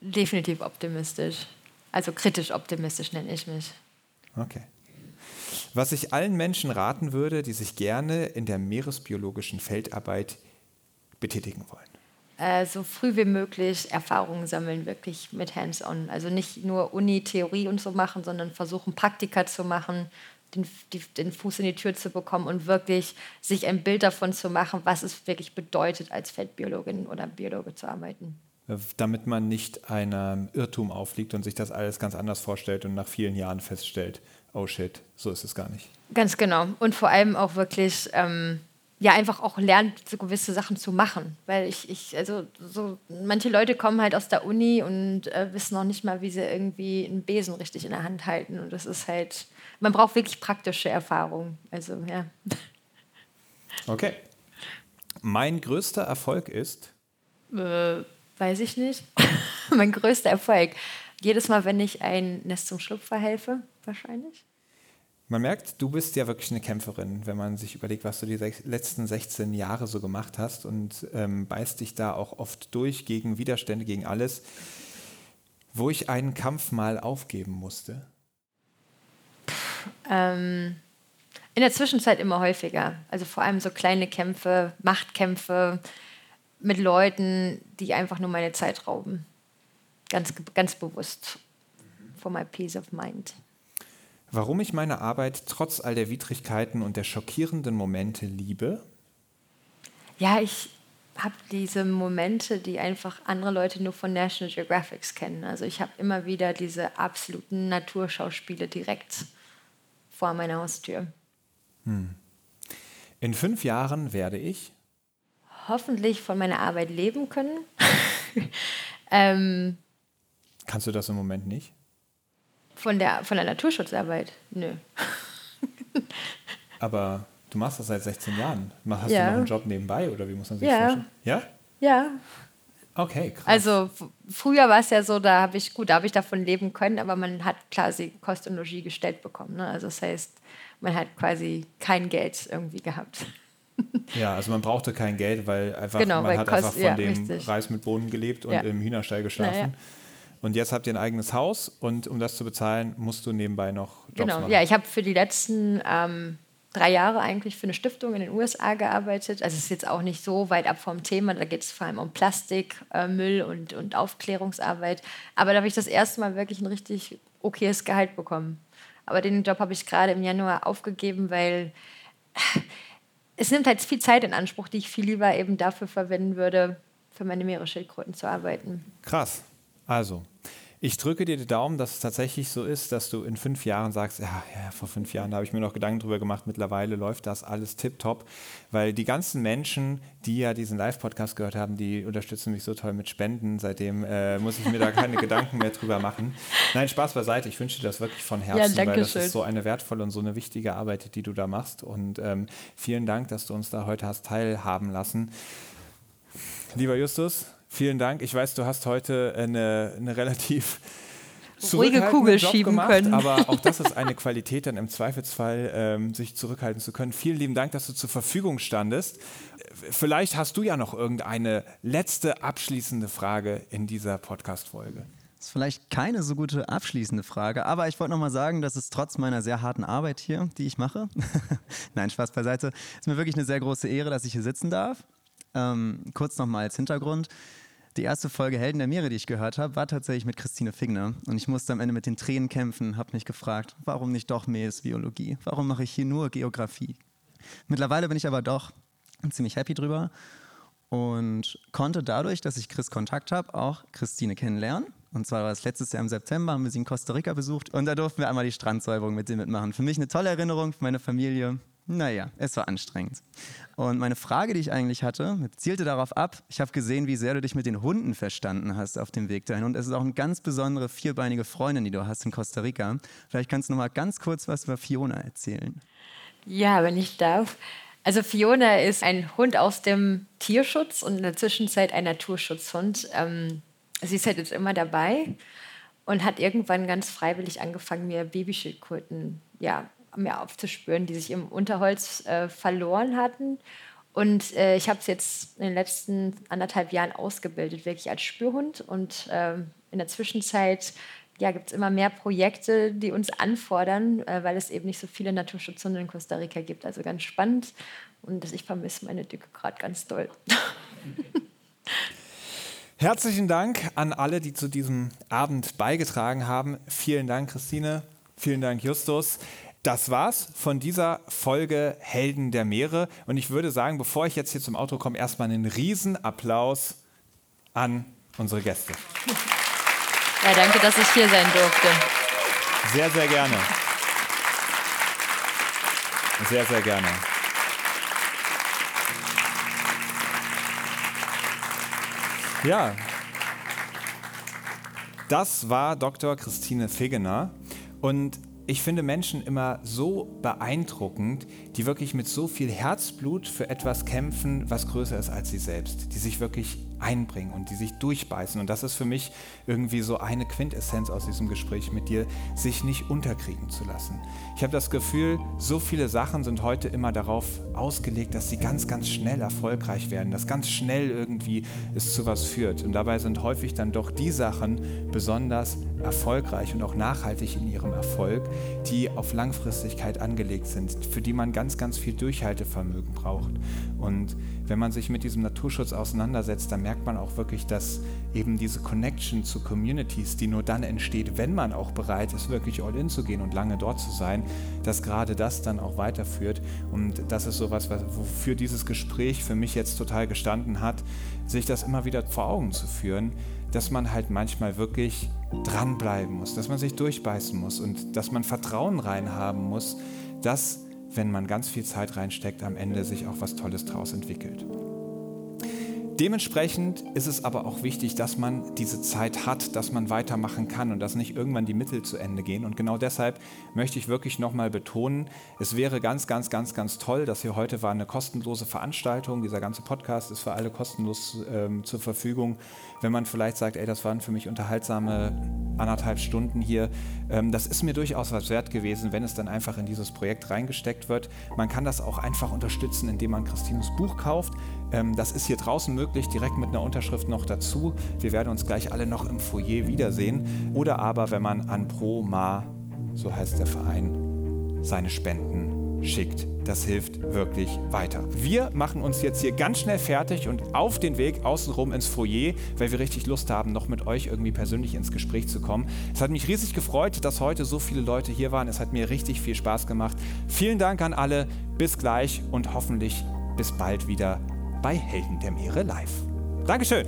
Definitiv optimistisch. Also kritisch optimistisch nenne ich mich. Okay. Was ich allen Menschen raten würde, die sich gerne in der meeresbiologischen Feldarbeit betätigen wollen? Äh, so früh wie möglich Erfahrungen sammeln, wirklich mit Hands-on. Also nicht nur Uni-Theorie und so machen, sondern versuchen, Praktika zu machen, den, die, den Fuß in die Tür zu bekommen und wirklich sich ein Bild davon zu machen, was es wirklich bedeutet, als Feldbiologin oder Biologe zu arbeiten. Damit man nicht einem Irrtum aufliegt und sich das alles ganz anders vorstellt und nach vielen Jahren feststellt, oh shit, so ist es gar nicht. Ganz genau. Und vor allem auch wirklich ähm, ja einfach auch lernt, so gewisse Sachen zu machen. Weil ich, ich, also so, manche Leute kommen halt aus der Uni und äh, wissen noch nicht mal, wie sie irgendwie einen Besen richtig in der Hand halten. Und das ist halt, man braucht wirklich praktische Erfahrung. Also, ja. Okay. Mein größter Erfolg ist? Äh, weiß ich nicht. mein größter Erfolg. Jedes Mal, wenn ich ein Nest zum Schlupf verhelfe, wahrscheinlich. Man merkt, du bist ja wirklich eine Kämpferin, wenn man sich überlegt, was du die letzten 16 Jahre so gemacht hast und ähm, beißt dich da auch oft durch gegen Widerstände, gegen alles. Wo ich einen Kampf mal aufgeben musste? Ähm, in der Zwischenzeit immer häufiger. Also vor allem so kleine Kämpfe, Machtkämpfe mit Leuten, die einfach nur meine Zeit rauben. Ganz, ganz bewusst. For my peace of mind. Warum ich meine Arbeit trotz all der Widrigkeiten und der schockierenden Momente liebe? Ja, ich habe diese Momente, die einfach andere Leute nur von National Geographic kennen. Also ich habe immer wieder diese absoluten Naturschauspiele direkt vor meiner Haustür. Hm. In fünf Jahren werde ich hoffentlich von meiner Arbeit leben können. ähm, Kannst du das im Moment nicht? Von der, von der Naturschutzarbeit? Nö. Aber du machst das seit 16 Jahren. Hast ja. du noch einen Job nebenbei oder wie muss man sich ja. vorstellen? Ja? Ja. Okay, krass. Also früher war es ja so, da habe ich, gut, da habe ich davon leben können, aber man hat quasi Kost und Logis gestellt bekommen. Ne? Also das heißt, man hat quasi kein Geld irgendwie gehabt. Ja, also man brauchte kein Geld, weil einfach Genau, man weil hat kost- einfach von ja, dem richtig. Reis mit Bohnen gelebt und Ja. im Hühnerstall geschlafen. Naja. Und jetzt habt ihr ein eigenes Haus und um das zu bezahlen, musst du nebenbei noch Jobs Genau, machen. ja, ich habe für die letzten ähm, drei Jahre eigentlich für eine Stiftung in den USA gearbeitet. Also es ist jetzt auch nicht so weit ab vom Thema, da geht es vor allem um Plastik, äh, Müll und, und Aufklärungsarbeit. Aber da habe ich das erste Mal wirklich ein richtig okayes Gehalt bekommen. Aber den Job habe ich gerade im Januar aufgegeben, weil es nimmt halt viel Zeit in Anspruch, die ich viel lieber eben dafür verwenden würde, für meine Meeresschildkröten zu arbeiten. Krass. Also, ich drücke dir die Daumen, dass es tatsächlich so ist, dass du in fünf Jahren sagst, ja, ja vor fünf Jahren habe ich mir noch Gedanken drüber gemacht, mittlerweile läuft das alles tipptopp, weil die ganzen Menschen, die ja diesen Live-Podcast gehört haben, die unterstützen mich so toll mit Spenden, seitdem äh, muss ich mir da keine Gedanken mehr drüber machen. Nein, Spaß beiseite, ich wünsche dir das wirklich von Herzen, weil danke das schön. ist so eine wertvolle und so eine wichtige Arbeit, die du da machst und ähm, vielen Dank, dass du uns da heute hast teilhaben lassen. Lieber Justus, vielen Dank. Ich weiß, du hast heute eine, eine relativ Ruhige Kugel Job schieben gemacht, können. Aber auch das ist eine Qualität, dann im Zweifelsfall ähm, sich zurückhalten zu können. Vielen lieben Dank, dass du zur Verfügung standest. Äh, Vielleicht hast du ja noch irgendeine letzte abschließende Frage in dieser Podcast-Folge. Das ist vielleicht keine so gute abschließende Frage, aber ich wollte noch mal sagen, dass es trotz meiner sehr harten Arbeit hier, die ich mache, nein, Spaß beiseite, ist mir wirklich eine sehr große Ehre, dass ich hier sitzen darf. Ähm, kurz noch mal als Hintergrund. Die erste Folge Helden der Meere, die ich gehört habe, war tatsächlich mit Christine Figner. Und ich musste am Ende mit den Tränen kämpfen, habe mich gefragt, warum nicht doch Meeresbiologie? Warum mache ich hier nur Geografie? Mittlerweile bin ich aber doch ziemlich happy drüber und konnte dadurch, dass ich Chris Kontakt habe, auch Christine kennenlernen. Und zwar war es letztes Jahr im September, haben wir sie in Costa Rica besucht und da durften wir einmal die Strandsäuberung mit ihr mitmachen. Für mich eine tolle Erinnerung, für meine Familie. Naja, es war anstrengend. Und meine Frage, die ich eigentlich hatte, zielte darauf ab, ich habe gesehen, wie sehr du dich mit den Hunden verstanden hast auf dem Weg dahin. Und es ist auch eine ganz besondere vierbeinige Freundin, die du hast in Costa Rica. Vielleicht kannst du noch mal ganz kurz was über Fiona erzählen. Ja, wenn ich darf. Also Fiona ist ein Hund aus dem Tierschutz und in der Zwischenzeit ein Naturschutzhund. Ähm, sie ist halt jetzt immer dabei und hat irgendwann ganz freiwillig angefangen, mir Babyschildkröten ja, mir aufzuspüren, die sich im Unterholz äh, verloren hatten. Und äh, ich habe es jetzt in den letzten anderthalb Jahren ausgebildet, wirklich als Spürhund. Und ähm, in der Zwischenzeit ja, gibt es immer mehr Projekte, die uns anfordern, äh, weil es eben nicht so viele Naturschutzhunde in Costa Rica gibt. Also ganz spannend. Und ich vermisse meine Dicke gerade ganz doll. Herzlichen Dank an alle, die zu diesem Abend beigetragen haben. Vielen Dank, Christine. Vielen Dank, Justus. Das war's von dieser Folge Helden der Meere. Und ich würde sagen, bevor ich jetzt hier zum Auto komme, erstmal einen Riesenapplaus an unsere Gäste. Ja, danke, dass ich hier sein durfte. Sehr, sehr gerne. Sehr, sehr gerne. Ja, das war Dr. Christine Fegener und ich finde Menschen immer so beeindruckend, die wirklich mit so viel Herzblut für etwas kämpfen, was größer ist als sie selbst, die sich wirklich einbringen und die sich durchbeißen. Und das ist für mich irgendwie so eine Quintessenz aus diesem Gespräch mit dir, sich nicht unterkriegen zu lassen. Ich habe das Gefühl, so viele Sachen sind heute immer darauf ausgelegt, dass sie ganz, ganz schnell erfolgreich werden, dass ganz schnell irgendwie es zu was führt. Und dabei sind häufig dann doch die Sachen besonders erfolgreich und auch nachhaltig in ihrem Erfolg, die auf Langfristigkeit angelegt sind, für die man ganz, ganz viel Durchhaltevermögen braucht. Und wenn man sich mit diesem Naturschutz auseinandersetzt, dann merkt man auch wirklich, dass eben diese Connection zu Communities, die nur dann entsteht, wenn man auch bereit ist, wirklich all in zu gehen und lange dort zu sein, dass gerade das dann auch weiterführt. Und das ist sowas, was- wofür dieses Gespräch für mich jetzt total gestanden hat, sich das immer wieder vor Augen zu führen, dass man halt manchmal wirklich dranbleiben muss, dass man sich durchbeißen muss und dass man Vertrauen reinhaben muss, dass, wenn man ganz viel Zeit reinsteckt, am Ende sich auch was Tolles draus entwickelt. Dementsprechend ist es aber auch wichtig, dass man diese Zeit hat, dass man weitermachen kann und dass nicht irgendwann die Mittel zu Ende gehen. Und genau deshalb möchte ich wirklich nochmal betonen, es wäre ganz, ganz, ganz, ganz toll, dass hier heute war eine kostenlose Veranstaltung. Dieser ganze Podcast ist für alle kostenlos ähm, zur Verfügung. Wenn man vielleicht sagt, ey, das waren für mich unterhaltsame anderthalb Stunden hier, ähm, das ist mir durchaus was wert gewesen, wenn es dann einfach in dieses Projekt reingesteckt wird. Man kann das auch einfach unterstützen, indem man Christines Buch kauft. Ähm, das ist hier draußen möglich, direkt mit einer Unterschrift noch dazu. Wir werden uns gleich alle noch im Foyer wiedersehen. Oder aber, wenn man an Pro Ma, so heißt der Verein, seine Spenden schickt. Das hilft wirklich weiter. Wir machen uns jetzt hier ganz schnell fertig und auf den Weg außenrum ins Foyer, weil wir richtig Lust haben, noch mit euch irgendwie persönlich ins Gespräch zu kommen. Es hat mich riesig gefreut, dass heute so viele Leute hier waren. Es hat mir richtig viel Spaß gemacht. Vielen Dank an alle. Bis gleich und hoffentlich bis bald wieder bei Helden der Meere live. Dankeschön.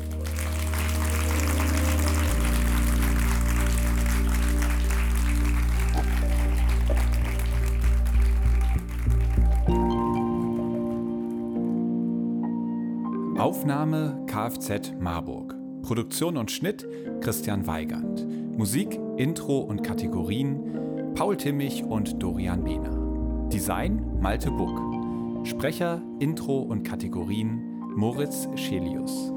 Aufnahme Kfz Marburg. Produktion und Schnitt Christian Weigand. Musik, Intro und Kategorien Paul Timmich und Dorian Behner. Design Malte Buck. Sprecher, Intro und Kategorien Moritz Schelius.